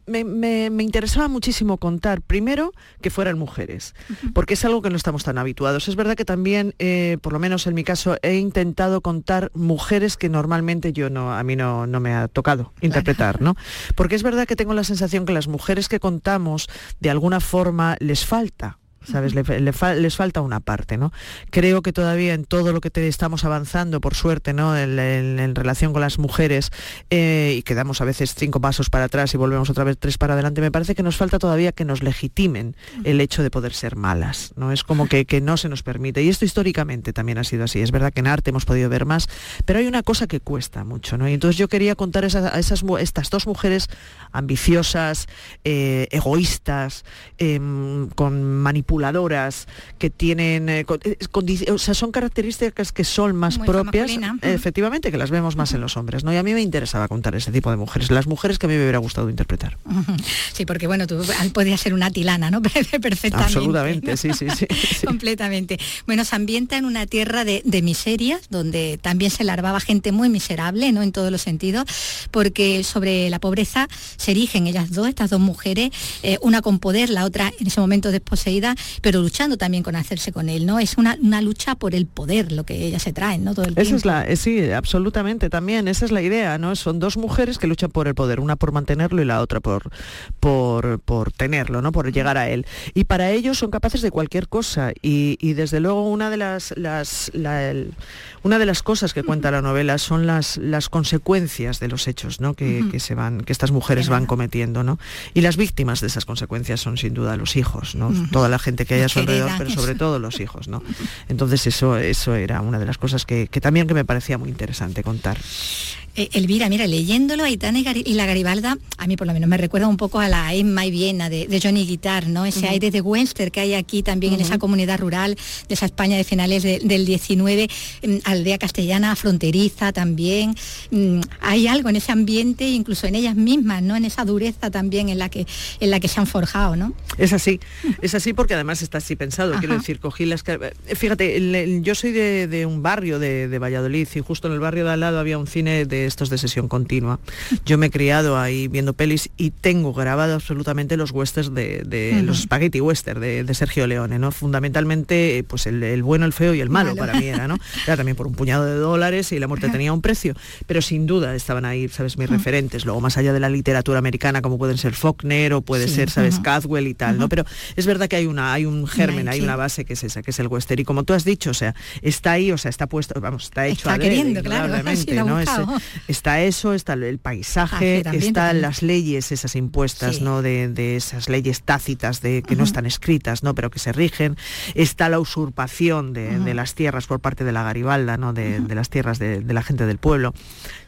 me, interesaba muchísimo contar, primero, que fueran mujeres, porque es algo que no estamos tan habituados. Es verdad que también, eh, por lo menos en mi caso, he intentado contar mujeres que normalmente yo no, a mí no, no me ha tocado interpretar, ¿no? Porque es verdad que tengo la sensación que las mujeres que contamos, de alguna forma, les falta ¿sabes? les falta una parte, ¿no? Creo que todavía en todo lo que estamos avanzando, por suerte, ¿no? En, relación con las mujeres, eh, y quedamos a veces cinco pasos para atrás y volvemos otra vez tres para adelante, me parece que nos falta todavía que nos legitimen el hecho de poder ser malas, ¿no? Es como que, no se nos permite. Y esto históricamente también ha sido así. Es verdad que en arte hemos podido ver más, pero hay una cosa que cuesta mucho, ¿no? Y entonces yo quería contar a esas, estas dos mujeres ambiciosas, eh, egoístas, em, con manipulación que tienen, eh, eh, o sea, son características que son más propias, efectivamente, que las vemos más en los hombres, ¿no? Y a mí me interesaba contar ese tipo de mujeres, las mujeres que a mí me hubiera gustado interpretar. Sí, porque bueno, tú podías ser una tilana, ¿no? Perfectamente. Absolutamente, sí, sí, sí, Completamente. Bueno, se ambienta en una tierra de, miserias, donde también se larvaba gente muy miserable, ¿no? En todos los sentidos, porque sobre la pobreza se erigen ellas dos, estas dos mujeres, eh, una con poder, la otra en ese momento desposeída, pero luchando también con hacerse con él, ¿no? Es una, lucha por el poder, lo que ellas se traen, ¿no? Todo el esa es la, eh, sí, absolutamente también, esa es la idea, ¿no? Son dos mujeres que luchan por el poder, una por mantenerlo y la otra por, por, por tenerlo, ¿no? Por llegar a él. Y para ellos son capaces de cualquier cosa y, desde luego una de las, las una de las cosas que cuenta la novela son las, las consecuencias de los hechos, ¿no? Que, se van, que estas mujeres van cometiendo, ¿no? Y las víctimas de esas consecuencias son sin duda los hijos, ¿no? Toda la gente que haya a su alrededor, pero sobre todo los hijos, ¿no? Entonces eso, eso era una de las cosas que, que también que me parecía muy interesante contar. Eh, Elvira, mira, leyéndolo, Aitana y, la Garibalda, a mí por lo menos me recuerda un poco a la Emma y Viena de, Johnny Guitar, ¿no? Ese aire de Webster que hay aquí también en esa comunidad rural de esa España de finales del 19, mm, aldea castellana fronteriza también. Mm, hay algo en ese ambiente, incluso en ellas mismas, ¿no? En esa dureza también en la que, en la que se han forjado, ¿no? Es así, es así porque además está así pensado, quiero decir, cogí las... Fíjate, yo soy de, un barrio de, de Valladolid y justo en el barrio de al lado había un cine de estos de sesión continua. Yo me he criado ahí viendo pelis y tengo grabado absolutamente los westerns de, los spaghetti western de, Sergio Leone, ¿no? Fundamentalmente, pues el, bueno, el feo y el malo, para mí era, ¿no? Era también por un puñado de dólares y la muerte tenía un precio, pero sin duda estaban ahí, ¿sabes? Mis referentes. Luego, más allá de la literatura americana, como pueden ser Faulkner o puede ser, ¿sabes? Cadwell y tal, ¿no? Pero es verdad que hay una, hay un germen, hay una base que es esa, que es el western. Y como tú has dicho, o sea, está ahí, o sea, está puesto, vamos, está hecho está queriendo, claro, ¿no? Está eso, está el paisaje, están las leyes esas impuestas, ¿no? De, esas leyes tácitas de que no están escritas, ¿no? Pero que se rigen. Está la usurpación de, las tierras por parte de la Garibalda, ¿no? De, las tierras de, la gente del pueblo.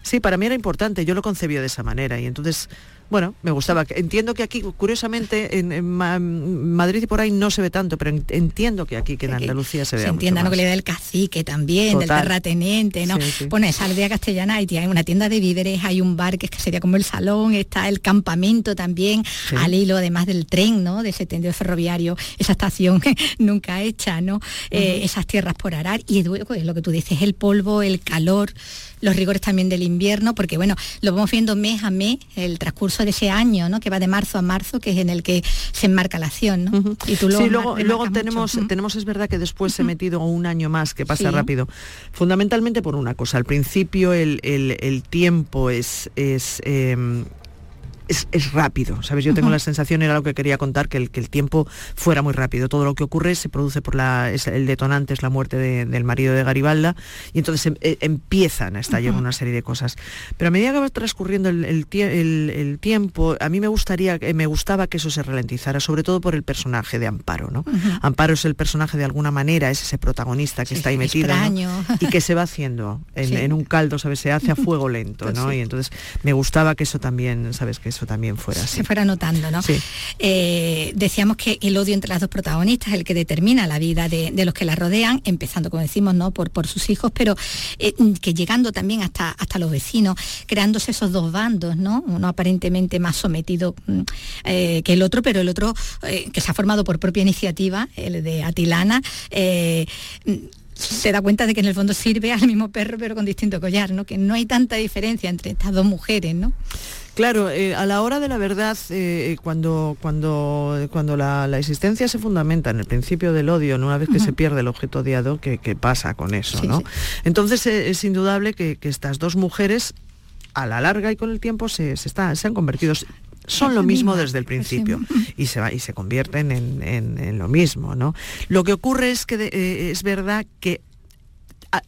Sí, para mí era importante, yo lo concebí de esa manera y entonces bueno, me gustaba. Entiendo que aquí, curiosamente, en, Madrid y por ahí no se ve tanto, pero entiendo que aquí, que en Andalucía se ve. Se entienda, ¿no? Que le da el cacique también, del terrateniente, ¿no? Bueno, esa aldea castellana hay una tienda de víveres, hay un bar que, sería como el salón, está el campamento también, al hilo además del tren, ¿no? De ese tendido ferroviario, esa estación nunca hecha, ¿no? Eh, esas tierras por arar y es lo que tú dices, el polvo, el calor los rigores también del invierno, porque bueno, lo vamos viendo mes a mes, el transcurso de ese año, ¿no? Que va de marzo a marzo, que es en el que se enmarca la acción, ¿no? Y tú sí, luego, luego tenemos, tenemos, es verdad que después se he metido un año más, que pasa rápido. Fundamentalmente por una cosa, al principio el, tiempo es, es em, es, rápido, ¿sabes? Yo tengo la sensación, era lo que quería contar, que el, que el tiempo fuera muy rápido. Todo lo que ocurre se produce por la, el detonante, es la muerte del marido de Garibalda, y entonces em, eh, empiezan a estallar una serie de cosas. Pero a medida que va transcurriendo el, tiempo, a mí me gustaría, me gustaba que eso se ralentizara, sobre todo por el personaje de Amparo, ¿no? Amparo es el personaje de alguna manera, es ese protagonista que está ahí metido y que se va haciendo en, un caldo, ¿sabes? Se hace a fuego lento, ¿no? Y entonces me gustaba que eso también, ¿sabes? Que también fuera así. Se fuera notando, ¿no? Eh, decíamos que el odio entre las dos protagonistas es el que determina la vida de, los que la rodean, empezando, como decimos, ¿no? por, por sus hijos, pero eh, que llegando también hasta, hasta los vecinos, creándose esos dos bandos, ¿no? Uno aparentemente más sometido mm, eh, que el otro, pero el otro que se ha formado por propia iniciativa, el de Atilana, se da cuenta de que en el fondo sirve al mismo perro pero con distinto collar, ¿no? Que no hay tanta diferencia entre estas dos mujeres, ¿no? Claro, eh, a la hora de la verdad, eh, cuando, cuando, cuando la, existencia se fundamenta en el principio del odio, una vez que se pierde el objeto odiado, ¿qué, pasa con eso? ¿no? Entonces eh, es indudable que, estas dos mujeres, a la larga y con el tiempo, se, se, se han convertido son lo mismo desde el principio y se va y se convierten en, lo mismo no lo que ocurre es que es verdad que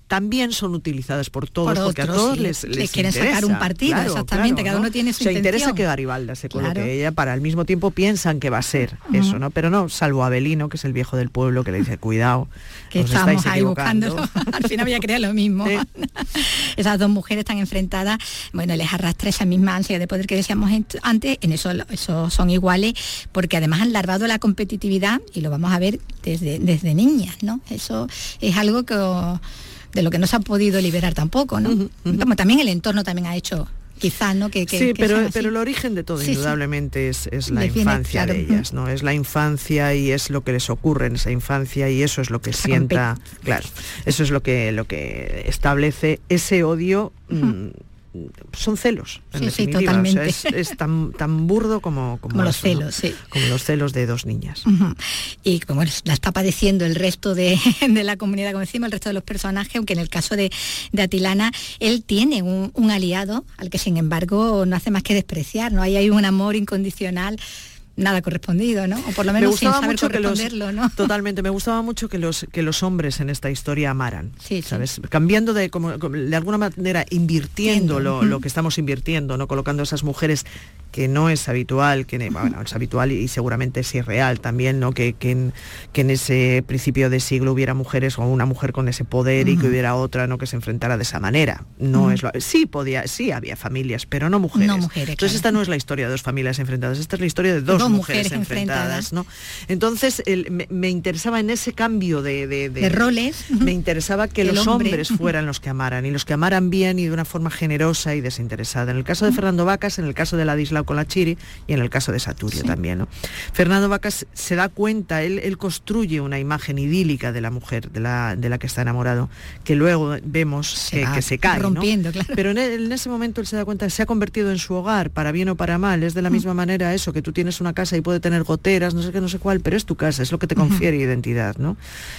también son utilizadas por todos, porque a todos les, les, quieren sacar un partido, exactamente, cada uno tiene su Se interesa que Garibalda se coloque ella, para al mismo tiempo piensan que va a ser eso, ¿no? Pero no, salvo Abelino, que es el viejo del pueblo, que le dice, cuidado, que estamos ahí buscando, al final voy a creer lo mismo. Esas dos mujeres están enfrentadas, bueno, les arrastra esa misma ansia de poder que decíamos antes, en eso, eso son iguales, porque además han larvado la competitividad y lo vamos a ver desde, desde niñas, ¿no? Eso es algo que de lo que no se ha podido liberar tampoco, ¿no? Como también el entorno también ha hecho quizá, ¿no? Que, sí, pero, pero el origen de todo, indudablemente, Es, la infancia de ellas, ¿no? Es la infancia y es lo que les ocurre en esa infancia y eso es lo que sienta, claro, eso es lo que, lo que establece ese odio son celos. sí, totalmente. es, tan, tan, burdo como, como, los celos, sí. Como los celos de dos niñas. Y como la está padeciendo el resto de, la comunidad, como decimos, el resto de los personajes, aunque en el caso de, Atilana, él tiene un, un, aliado al que sin embargo no hace más que despreciar, ¿no? Ahí hay un amor incondicional nada correspondido, ¿no? O por lo menos sin saber corresponderlo, ¿no? Totalmente, me gustaba mucho que los, que los hombres en esta historia amaran, sí, ¿sabes? Cambiando de, como, de alguna manera, invirtiendo lo, lo, que estamos invirtiendo, ¿no? Colocando a esas mujeres que no es habitual, que bueno, es habitual y, seguramente es irreal también, ¿no? Que, que, en, que, en, ese principio de siglo hubiera mujeres o una mujer con ese poder y que hubiera otra ¿no? que se enfrentara de esa manera. No es lo, sí podía, sí había familias, pero no mujeres. Entonces esta no es la historia de dos familias enfrentadas, esta es la historia de dos, mujeres, enfrentadas, ¿no? Entonces me, interesaba en ese cambio de, de, roles. Me interesaba que los hombres fueran los que amaran y los que amaran bien y de una forma generosa y desinteresada. En el caso de Fernando Vacas, en el caso de la Disla con la Chiri y en el caso de Saturio también. ¿no? Fernando Vacas se da cuenta, él, él, construye una imagen idílica de la mujer de la, de la que está enamorado, que luego vemos que, se cae. Rompiendo, claro. Pero en, ese momento él se da cuenta que se ha convertido en su hogar, para bien o para mal. Es de la misma manera eso, que tú tienes una una casa y puede tener goteras, no sé qué, no sé cuál, pero es tu casa, es lo que te confiere identidad, ¿no?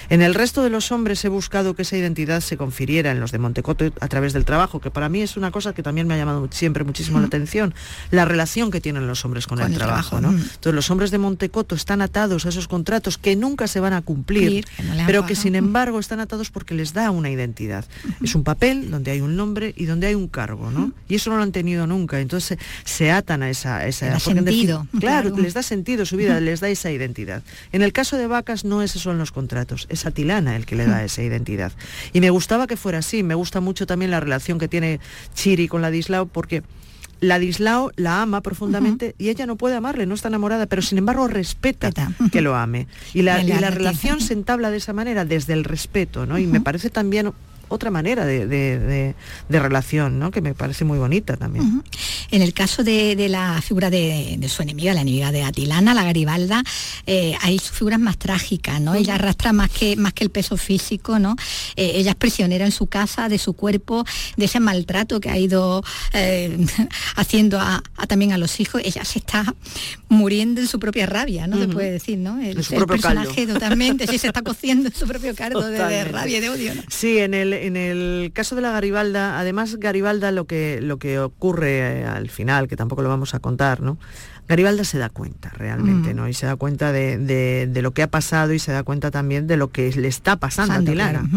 En el resto de los hombres he buscado que esa identidad se confiriera en los de Montecoto a través del trabajo, que para mí es una cosa que también me ha llamado siempre muchísimo la atención, la relación que tienen los hombres con, el, trabajo, ¿no? Entonces los hombres de Montecoto están atados a esos contratos que nunca se van a cumplir, pero que sin embargo están atados porque les da una identidad. Es un papel donde hay un nombre y donde hay un cargo, ¿no? Y eso no lo han tenido nunca. Entonces se atan a esa... esa sentido. claro, les da sentido su vida, les da esa identidad. En el caso de Vacas no esos son los contratos, es Atilana el que le da esa identidad. Y me gustaba que fuera así, me gusta mucho también la relación que tiene Chiri con la Dislao porque la Dislao la ama profundamente y ella no puede amarle, no está enamorada, pero sin embargo respeta que lo ame. Y la, relación se entabla de esa manera, desde el respeto, ¿no? Y me parece también otra manera de, relación, ¿no? que me parece muy bonita también. En el caso de, la figura de, su enemiga, la enemiga de Atilana, la Garibalda, eh, hay figuras más trágicas, ¿no? Ella arrastra más que, más que el peso físico, ¿no? Eh, ella es prisionera en su casa, de su cuerpo, de ese maltrato que ha ido eh, haciendo a, también a los hijos. Ella se está muriendo en su propia rabia, ¿no? Se puede decir, ¿no? El, personaje totalmente, sí, se está cociendo en su propio cardo de, rabia y de odio. Sí, en el, en el caso de la Garibalda, además Garibalda lo que, lo que ocurre eh, al final, que tampoco lo vamos a contar, ¿no? Garibalda se da cuenta realmente, mm. ¿no? Y se da cuenta de, lo que ha pasado y se da cuenta también de lo que le está pasando a Tilana,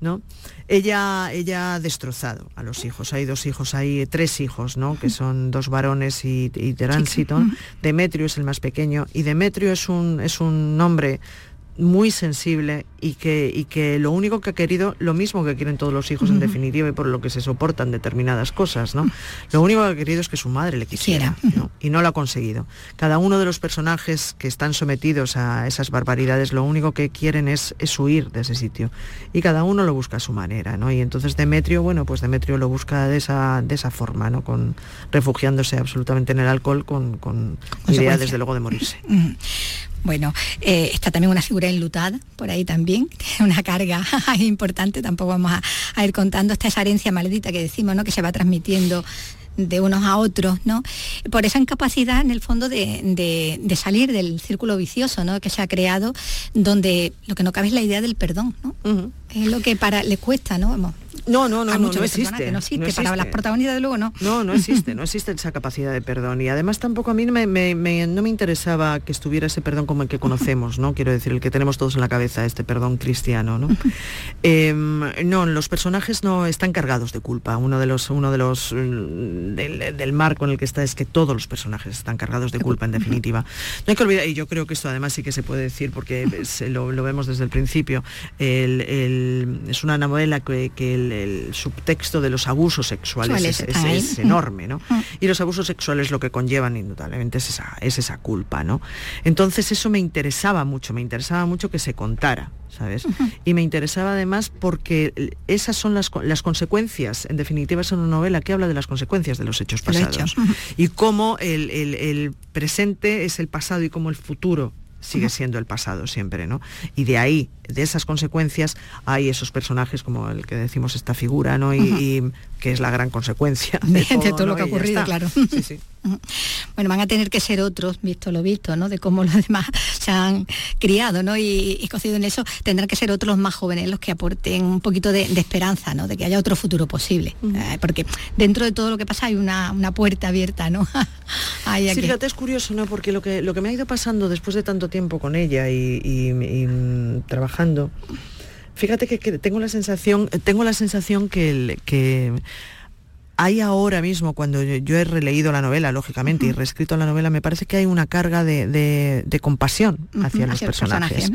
¿no? Ella, ella ha destrozado a los hijos. Hay dos hijos, hay tres hijos, ¿no? Que son dos varones y, y Tránsito. Demetrio es el más pequeño y Demetrio es un, es un hombre muy sensible y que, y que lo único que ha querido, lo mismo que quieren todos los hijos en definitiva y por lo que se soportan determinadas cosas, ¿no? Lo único que ha querido es que su madre le quisiera y no lo ha conseguido. Cada uno de los personajes que están sometidos a esas barbaridades, lo único que quieren es, es huir de ese sitio y cada uno lo busca a su manera, ¿no? Y entonces Demetrio, bueno, pues Demetrio lo busca de esa, de esa forma, ¿no? Con, refugiándose absolutamente en el alcohol con, con idea desde luego de morirse. Bueno, eh, está también una figura enlutada por ahí también, una carga importante, tampoco vamos a, ir contando esta esa herencia maldita que decimos, ¿no? Que se va transmitiendo de unos a otros, ¿no? Por esa incapacidad, en el fondo, de, salir del círculo vicioso, ¿no? Que se ha creado, donde lo que no cabe es la idea del perdón, ¿no? Es lo que para le cuesta, ¿no? Vamos, no, no, no, no, no existe. no existe. Para las protagonistas, de luego, no. No, no existe, no existe esa capacidad de perdón. Y además tampoco a mí no me interesaba que estuviera ese perdón como el que conocemos, ¿no? Quiero decir, el que tenemos todos en la cabeza, este perdón cristiano, ¿no? Em, no, los personajes no están cargados de culpa. Uno de los, uno de los mm, del, marco en el que está es que todos los personajes están cargados de culpa, en definitiva. No hay que olvidar, y yo creo que esto además sí que se puede decir porque lo, vemos desde el principio, es una novela que, que el el subtexto de los abusos sexuales es, enorme, ¿no? Mm. Y los abusos sexuales lo que conllevan indudablemente es esa, es esa culpa, ¿no? Entonces eso me interesaba mucho, me interesaba mucho que se contara, ¿sabes? Y me interesaba además porque esas son las, las, consecuencias, en definitiva es una novela que habla de las consecuencias de los hechos pasados y cómo el, el presente es el pasado y cómo el futuro sigue siendo el pasado siempre, ¿no? Y de ahí, de esas consecuencias, hay esos personajes como el que decimos esta figura, ¿no? Y, que es la gran consecuencia de, todo, lo que ha ocurrido, claro. Bueno, van a tener que ser otros, visto lo visto, ¿no? De cómo los demás se han criado, ¿no? Y, y cocido en eso, tendrán que ser otros los más jóvenes los que aporten un poquito de, esperanza, ¿no? De que haya otro futuro posible. Eh, porque dentro de todo lo que pasa hay una, puerta abierta, ¿no? sí, fíjate, es curioso, ¿no? Porque lo que, lo que me ha ido pasando después de tanto tiempo con ella y, mm, trabajando, fíjate que, tengo la sensación, tengo la sensación que, que hay ahora mismo, cuando yo, he releído la novela, lógicamente, y reescrito la novela, me parece que hay una carga de, compasión hacia los personajes.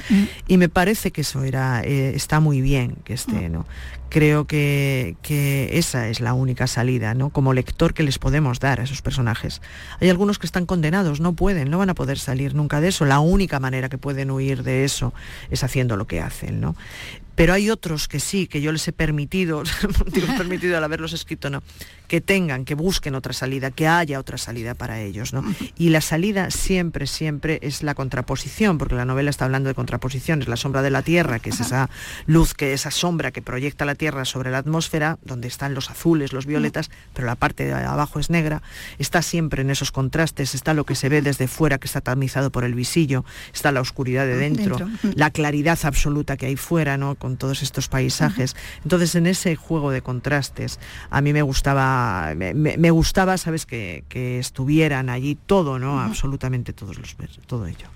Y me parece que eso era, eh, está muy bien que esté, ¿no? Creo que, que, esa es la única salida, ¿no? Como lector que les podemos dar a esos personajes. Hay algunos que están condenados, no pueden, no van a poder salir nunca de eso. La única manera que pueden huir de eso es haciendo lo que hacen, ¿no? Pero hay otros que sí, que yo les he permitido, digo permitido al haberlos escrito, no, que tengan, que busquen otra salida, que haya otra salida para ellos, ¿no? Y la salida siempre, siempre es la contraposición, porque la novela está hablando de contraposiciones, la sombra de la Tierra, que es esa luz, que esa sombra que proyecta la Tierra sobre la atmósfera, donde están los azules, los violetas, pero la parte de abajo es negra, está siempre en esos contrastes, está lo que se ve desde fuera, que está tamizado por el visillo, está la oscuridad de dentro, la claridad absoluta que hay fuera, ¿no? Con todos estos paisajes. Entonces, en ese juego de contrastes, a mí me gustaba, me, gustaba, sabes, que, estuvieran allí todo, ¿no? Absolutamente todos los todo ello.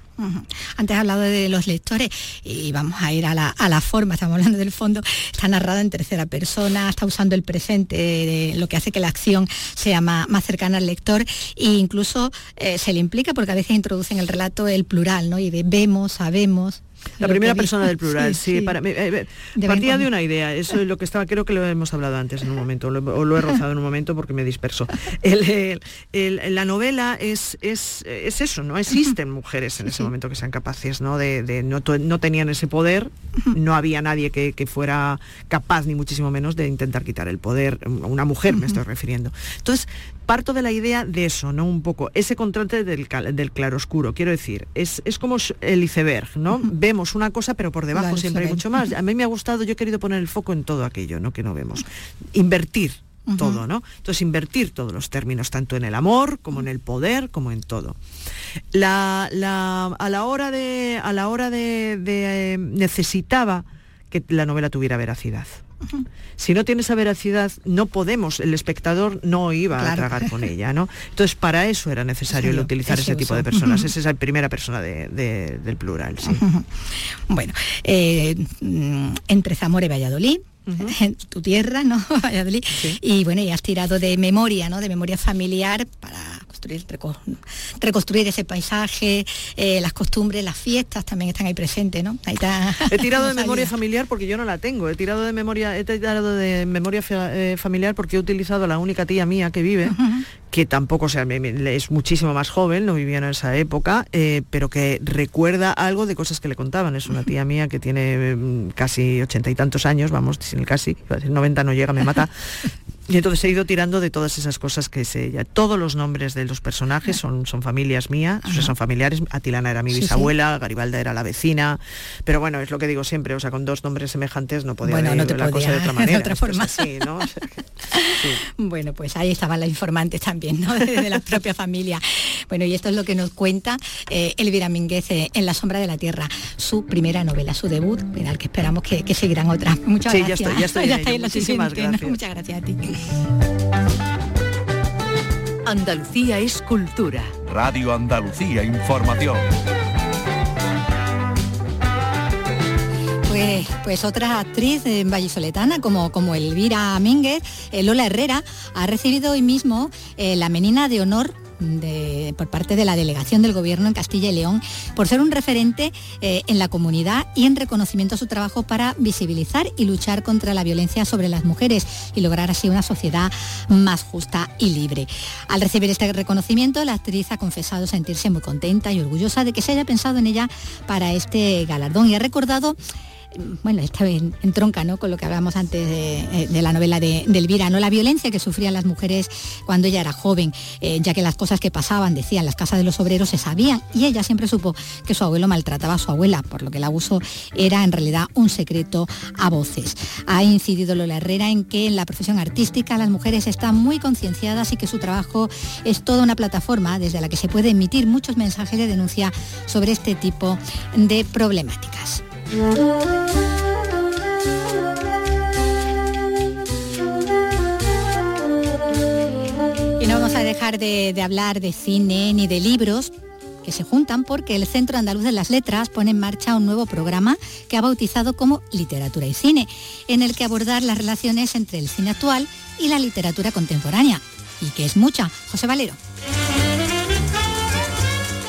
Antes he hablado de los lectores y vamos a ir a la, forma, estamos hablando del fondo, está narrada en tercera persona, está usando el presente, lo que hace que la acción sea más, cercana al lector e incluso eh, se le implica porque a veces introducen el relato el plural, ¿no? Y de vemos, sabemos, la primera persona del plural, sí. Para, eh, eh, partía de una idea, eso es lo que estaba, creo que lo hemos hablado antes en un momento, o lo he rozado en un momento porque me disperso. la novela es, es, eso, ¿no? Existen mujeres en ese momento que sean capaces, ¿no? De, no, tenían ese poder, no había nadie que, fuera capaz, ni muchísimo menos, de intentar quitar el poder, una mujer me estoy refiriendo. Entonces, parto de la idea de eso, ¿no? Un poco, ese contraste del, del claroscuro, quiero decir, es, es como el iceberg, ¿no? Vemos una cosa, pero por debajo siempre hay mucho más. A mí me ha gustado, yo he querido poner el foco en todo aquello, ¿no? Que no vemos. Invertir todo, ¿no? Entonces invertir todos los términos, tanto en el amor como en el poder, como en todo. La, a la hora de, a la hora de, eh, necesitaba que la novela tuviera veracidad. Si no tiene esa veracidad, no podemos, el espectador no iba a tragar con ella, ¿no? Entonces, para eso era necesario utilizar ese tipo de personas. Esa es la primera persona del plural, sí. Bueno, eh, entre Zamora y Valladolid, en tu tierra, ¿no? Valladolid. Y bueno, y has tirado de memoria, ¿no? De memoria familiar para reconstruir, ese paisaje, eh, las costumbres, las fiestas también están ahí presentes, ¿no? He tirado de memoria familiar porque yo no la tengo, he tirado de memoria, he tirado de memoria eh, familiar porque he utilizado a la única tía mía que vive, que tampoco sea, es muchísimo más joven, no vivía en esa época, eh, pero que recuerda algo de cosas que le contaban. Es una tía mía que tiene mm, casi ochenta y tantos años, vamos, sin el casi, 90 no llega, me mata, Y entonces he ido tirando de todas esas cosas que sé ella. Todos los nombres de los personajes son, son familias mías, son familiares. Atilana era mi bisabuela, Garibalda era la vecina. Pero bueno, es lo que digo siempre, o sea, con dos nombres semejantes no podía bueno, no te la cosa de otra manera. De otra forma. ¿no? Bueno, pues ahí estaban las informantes también, ¿no? De, la propia familia. Bueno, y esto es lo que nos cuenta eh, Elvira Mínguez eh, en La sombra de la tierra, su primera novela, su debut, en el que esperamos que, sigan otras. Muchas gracias. ya estoy, ya estoy. Muchísimas gracias. Muchas gracias a ti. Andalucía es cultura. Radio Andalucía Información. Pues, pues, otra actriz en vallisoletana como, como Elvira Mínguez, eh, Lola Herrera, ha recibido hoy mismo eh, la menina de honor por parte de la delegación del Gobierno en Castilla y León por ser un referente eh, en la comunidad y en reconocimiento a su trabajo para visibilizar y luchar contra la violencia sobre las mujeres y lograr así una sociedad más justa y libre. Al recibir este reconocimiento, la actriz ha confesado sentirse muy contenta y orgullosa de que se haya pensado en ella para este galardón y ha recordado bueno, esta vez entronca ¿no? con lo que hablábamos antes de, eh, la novela de, Elvira, ¿no? la violencia que sufrían las mujeres cuando ella era joven, eh, ya que las cosas que pasaban, decían, las casas de los obreros se sabían y ella siempre supo que su abuelo maltrataba a su abuela, por lo que el abuso era en realidad un secreto a voces. Ha incidido Lola Herrera en que en la profesión artística las mujeres están muy concienciadas y que su trabajo es toda una plataforma desde la que se puede emitir muchos mensajes de denuncia sobre este tipo de problemáticas. Y no vamos a dejar de, hablar de cine ni de libros, que se juntan porque el Centro Andaluz de las Letras pone en marcha un nuevo programa que ha bautizado como Literatura y Cine, en el que abordar las relaciones entre el cine actual y la literatura contemporánea, y que es mucha. José Valero.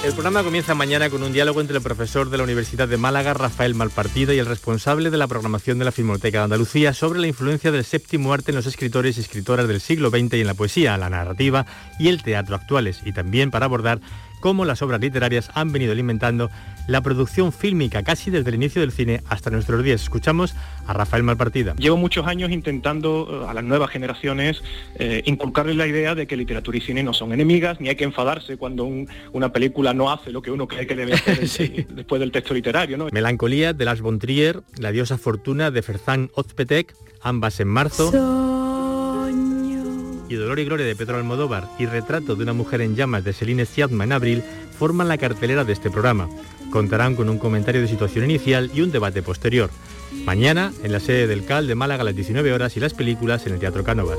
El programa comienza mañana con un diálogo entre el profesor de la Universidad de Málaga, Rafael Malpartido, y el responsable de la programación de la Filmoteca de Andalucía sobre la influencia del séptimo arte en los escritores y escritoras del siglo XX y en la poesía, la narrativa y el teatro actuales, y también para abordar cómo las obras literarias han venido alimentando la producción fílmica casi desde el inicio del cine hasta nuestros días. Escuchamos a Rafael Malpartida. Llevo muchos años intentando eh, a las nuevas generaciones eh, inculcarles la idea de que literatura y cine no son enemigas, ni hay que enfadarse cuando una película no hace lo que uno cree que debe hacer después del texto literario. ¿no? Melancolía de Las von Trier, La diosa fortuna de Ferzán Ozpetek, ambas en marzo. Y Dolor y Gloria de Pedro Almodóvar y Retrato de una mujer en llamas de Celine Sciamma en abril forman la cartelera de este programa. Contarán con un comentario de situación inicial y un debate posterior. Mañana, en la sede del CAL de Málaga a las 19 horas y las películas en el Teatro Cánovas.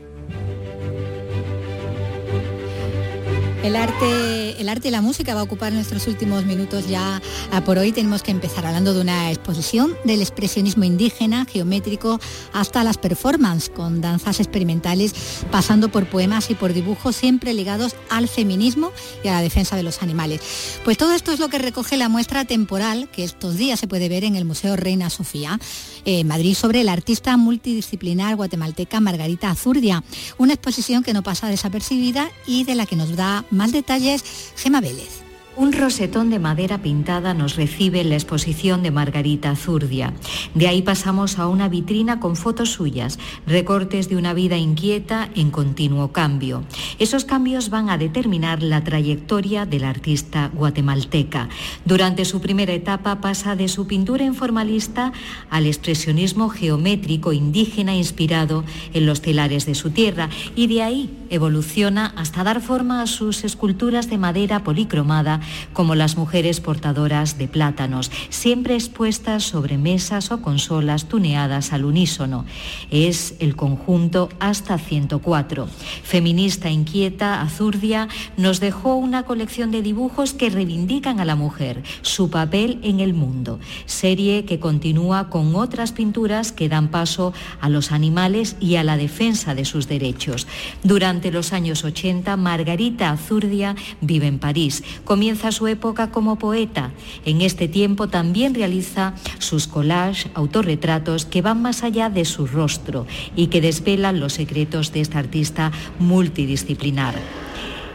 El arte, el arte y la música va a ocupar nuestros últimos minutos ya por hoy. Tenemos que empezar hablando de una exposición del expresionismo indígena, geométrico, hasta las performances con danzas experimentales, pasando por poemas y por dibujos siempre ligados al feminismo y a la defensa de los animales. Pues todo esto es lo que recoge la muestra temporal que estos días se puede ver en el Museo Reina Sofía, en Madrid, sobre el artista multidisciplinar guatemalteca Margarita Azurdia. Una exposición que no pasa desapercibida y de la que nos da más detalles, Gema Vélez. Un rosetón de madera pintada nos recibe en la exposición de Margarita Zurdia. De ahí pasamos a una vitrina con fotos suyas, recortes de una vida inquieta en continuo cambio. Esos cambios van a determinar la trayectoria del artista guatemalteca. Durante su primera etapa pasa de su pintura informalista al expresionismo geométrico indígena inspirado en los telares de su tierra y de ahí evoluciona hasta dar forma a sus esculturas de madera policromada como las mujeres portadoras de plátanos, siempre expuestas sobre mesas o consolas tuneadas al unísono. Es el conjunto hasta 104. Feminista inquieta, Azurdia, nos dejó una colección de dibujos que reivindican a la mujer, su papel en el mundo. Serie que continúa con otras pinturas que dan paso a los animales y a la defensa de sus derechos. Durante los años 80, Margarita Azurdia vive en París. Su época como poeta. En este tiempo también realiza sus collages, autorretratos que van más allá de su rostro y que desvelan los secretos de esta artista multidisciplinar.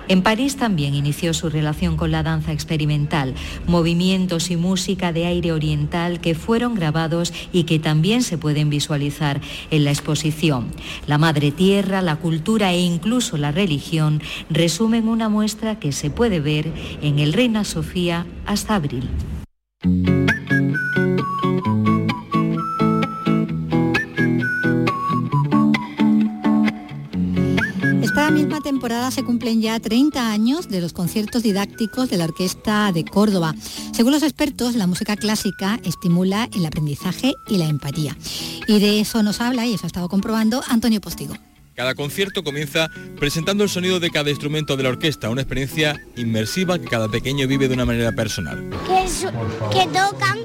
En París también inició su relación con la danza experimental, movimientos y música de aire oriental que fueron grabados y que también se pueden visualizar en la exposición. La madre tierra, la cultura e incluso la religión resumen una muestra que se puede ver en el Reina Sofía hasta abril. Temporada se cumplen ya 30 años de los conciertos didácticos de la Orquesta de Córdoba. Según los expertos, la música clásica estimula el aprendizaje y la empatía. Y de eso nos habla, y eso ha estado comprobando, Antonio Postigo. Cada concierto comienza presentando el sonido de cada instrumento de la orquesta, una experiencia inmersiva que cada pequeño vive de una manera personal. Que, que tocan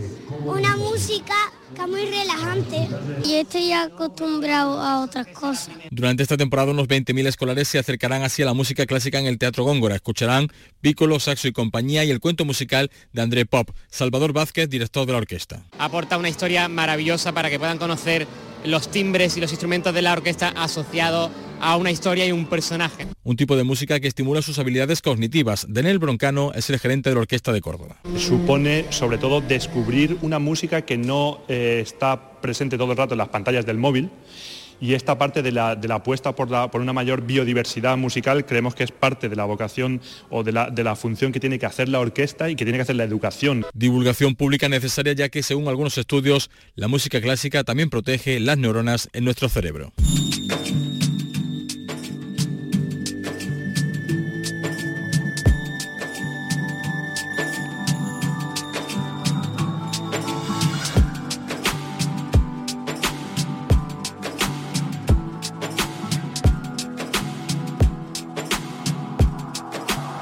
una música que es muy relajante y estoy acostumbrado a otras cosas. Durante esta temporada unos 20.000 escolares se acercarán así a la música clásica en el Teatro Góngora. Escucharán Piccolo, Saxo y compañía y el cuento musical de André Pop. Salvador Vázquez, director de la orquesta. Aporta una historia maravillosa para que puedan conocer los timbres y los instrumentos de la orquesta asociados a una historia y un personaje. Un tipo de música que estimula sus habilidades cognitivas. Daniel Broncano es el gerente de la Orquesta de Córdoba. Supone sobre todo descubrir una música que no eh, está presente todo el rato en las pantallas del móvil y esta parte de la, apuesta por, por, una mayor biodiversidad musical creemos que es parte de la vocación o de la, de la función que tiene que hacer la orquesta y que tiene que hacer la educación. Divulgación pública necesaria ya que según algunos estudios la música clásica también protege las neuronas en nuestro cerebro.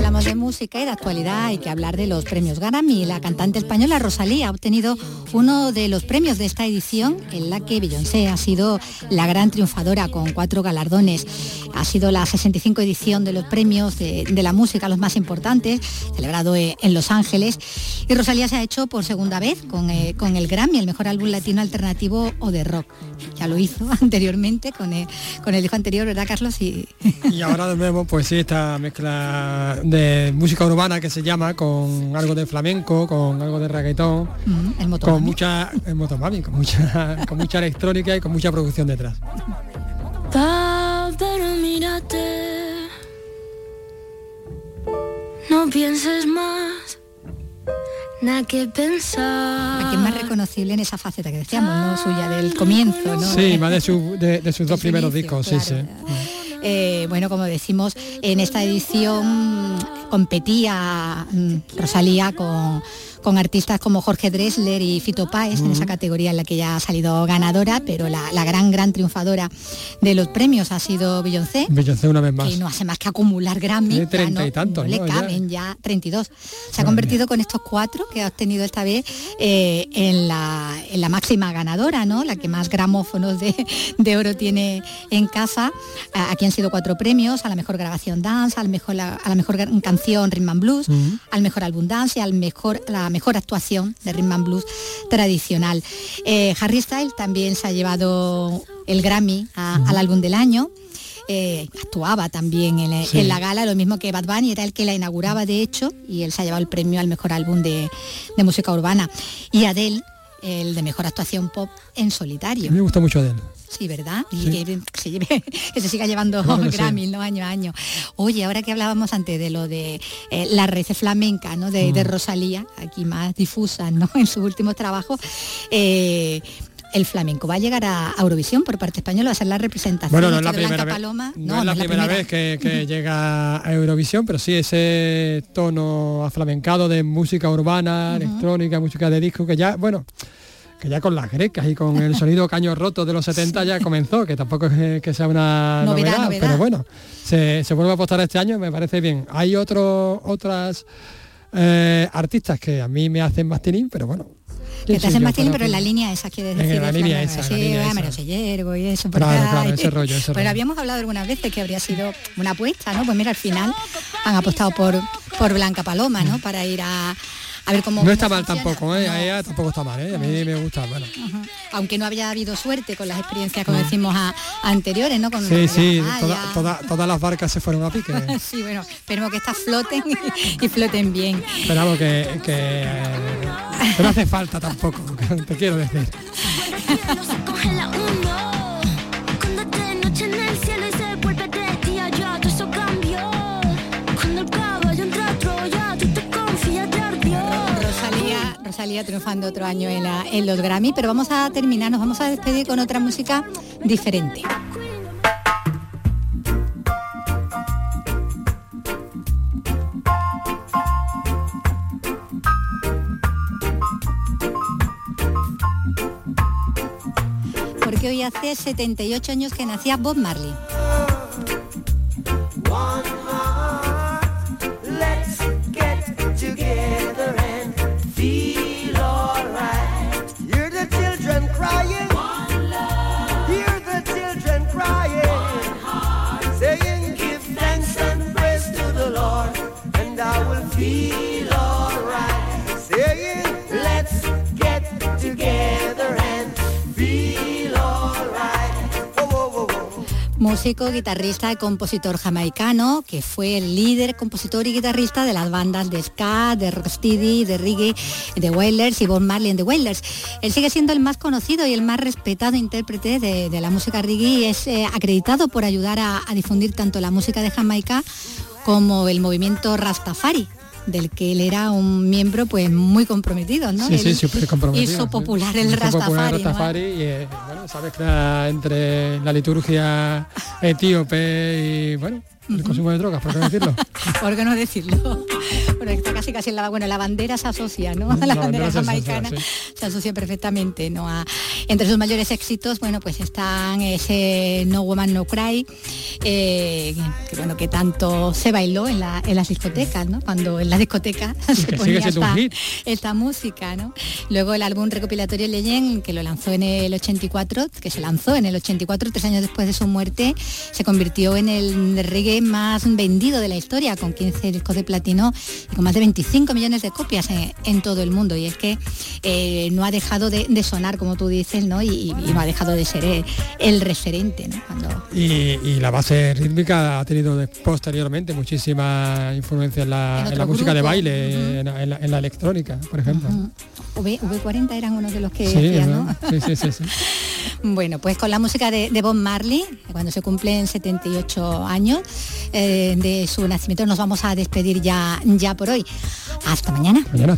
bésame, música y de actualidad hay que hablar de los premios Grammy. La cantante española Rosalía ha obtenido uno de los premios de esta edición en la que Beyoncé ha sido la gran triunfadora con cuatro galardones. Ha sido la 65 edición de los premios de, la música, los más importantes, celebrado eh, en Los Ángeles. Y Rosalía se ha hecho por segunda vez con, eh, con el Grammy, el mejor álbum latino alternativo o de rock. Ya lo hizo anteriormente con el, con el disco anterior, ¿verdad, Carlos? Y, y ahora de nuevo, pues sí, esta mezcla de música urbana que se llama, con algo de flamenco, con algo de reggaetón, con mucha, el motomami, con mucha, con mucha electrónica y con mucha producción detrás. No pienses más. Nada que pensar. Aquí es más reconocible en esa faceta que decíamos, ¿no? Suya del comienzo, ¿no? Sí, más de, de, sus dos primeros discos, sí, sí. Eh, bueno, como decimos, en esta edición competía mm, Rosalía con con artistas como Jorge Dressler y Fito Páez, en esa categoría en la que ya ha salido ganadora, pero la, gran, gran triunfadora de los premios ha sido Beyoncé. Beyoncé una vez más. Que no hace más que acumular Grammy. Treinta y tantos, no, le caben ya. 32. Se ha convertido con estos cuatro que ha obtenido esta vez eh, en, la, en la máxima ganadora, ¿no? La que más gramófonos de, oro tiene en casa. Aquí han sido cuatro premios, a la mejor grabación dance, a la mejor, a la mejor canción Rhythm and Blues, al mejor álbum dance y al mejor, la mejor actuación de rhythm and blues tradicional. Eh, Harry Styles también se ha llevado el Grammy al álbum del año. Eh, actuaba también en, la gala, lo mismo que Bad Bunny, era el que la inauguraba de hecho, y él se ha llevado el premio al mejor álbum de, música urbana. Y Adele, el de mejor actuación pop en solitario. me gusta mucho Adele. Sí, ¿verdad? Y que, se siga llevando Grammy, ¿no? Año a año. Oye, ahora que hablábamos antes de lo de eh, la red flamenca, ¿no? De, mm. Rosalía, aquí más difusa, ¿no? En su último trabajo. Eh, el flamenco. Va a llegar a Eurovisión por parte española, va a ser la representación bueno, no es la primera vez, No, es la, primera, vez que, llega a Eurovisión, pero sí ese tono aflamencado de música urbana, electrónica, música de disco, que ya, bueno, que ya con las grecas y con el sonido caño roto de los 70 ya comenzó, que tampoco es que sea una novedad, pero bueno, se, vuelve a apostar este año, me parece bien. Hay otros otras eh, artistas que a mí me hacen más tirín, pero bueno, que te hacen más pero en la línea esa quiere decir. En la línea esa. Sí, y eso. Claro, claro, ese rollo, ese Pero habíamos hablado algunas veces que habría sido una apuesta, ¿no? Pues mira, al final han apostado por, por Blanca Paloma, ¿no? Para ir a no está mal tampoco, ¿eh? ella tampoco está mal, ¿eh? a mí me gusta. Bueno. Aunque no había habido suerte con las experiencias, como decimos, anteriores, ¿no? Con sí, sí, todas las barcas se fueron a pique. sí, bueno, esperemos que estas floten y floten bien. Esperamos que, que no hace falta tampoco, te quiero decir. salía triunfando otro año en los Grammy, pero vamos a terminar, nos vamos a despedir con otra música diferente. Hace 78 años que nacía Bob Marley. Músico, guitarrista y compositor jamaicano, que fue el líder, compositor y guitarrista de las bandas de ska, de rocksteady, de reggae, de Wailers y Bob Marley and the Wailers. Él sigue siendo el más conocido y el más respetado intérprete de, la música reggae y es eh, acreditado por ayudar a difundir tanto la música de Jamaica como el movimiento Rastafari, del que él era un miembro pues muy comprometido, ¿no? Sí, sí, súper comprometido. Hizo popular el Rastafari. Rastafari y eh, bueno, sabes que entre la liturgia etíope y bueno, el consumo de drogas, ¿por qué no decirlo? ¿Por qué no decirlo? Bueno, está casi casi en la, bueno, la bandera se asocia, ¿no? La, bandera jamaicana se asocia, perfectamente, ¿no? A, entre sus mayores éxitos, bueno, pues están ese No Woman No Cry, eh, que bueno, que tanto se bailó en, la, en las discotecas, ¿no? Cuando en las discotecas se ponía esta, esta, música, ¿no? Luego el álbum recopilatorio Legend, que lo lanzó en el 84, que se lanzó en el 84, tres años después de su muerte, se convirtió en el reggae más vendido de la historia, con 15 discos de platino y con más de 25 millones de copias en, todo el mundo. Y es que eh, no ha dejado de, sonar, como tú dices, ¿no? Y, no ha dejado de ser el, referente. Y, la base rítmica ha tenido posteriormente muchísima influencia en la, música de baile, en, la, electrónica, por ejemplo. V, 40 eran uno de los que sí, ¿no? Sí, sí, sí, bueno, pues con la música de, de Bob Marley, cuando se cumplen 78 años eh, de su nacimiento, nos vamos a despedir ya, ya por hoy. Hasta mañana. Mañana.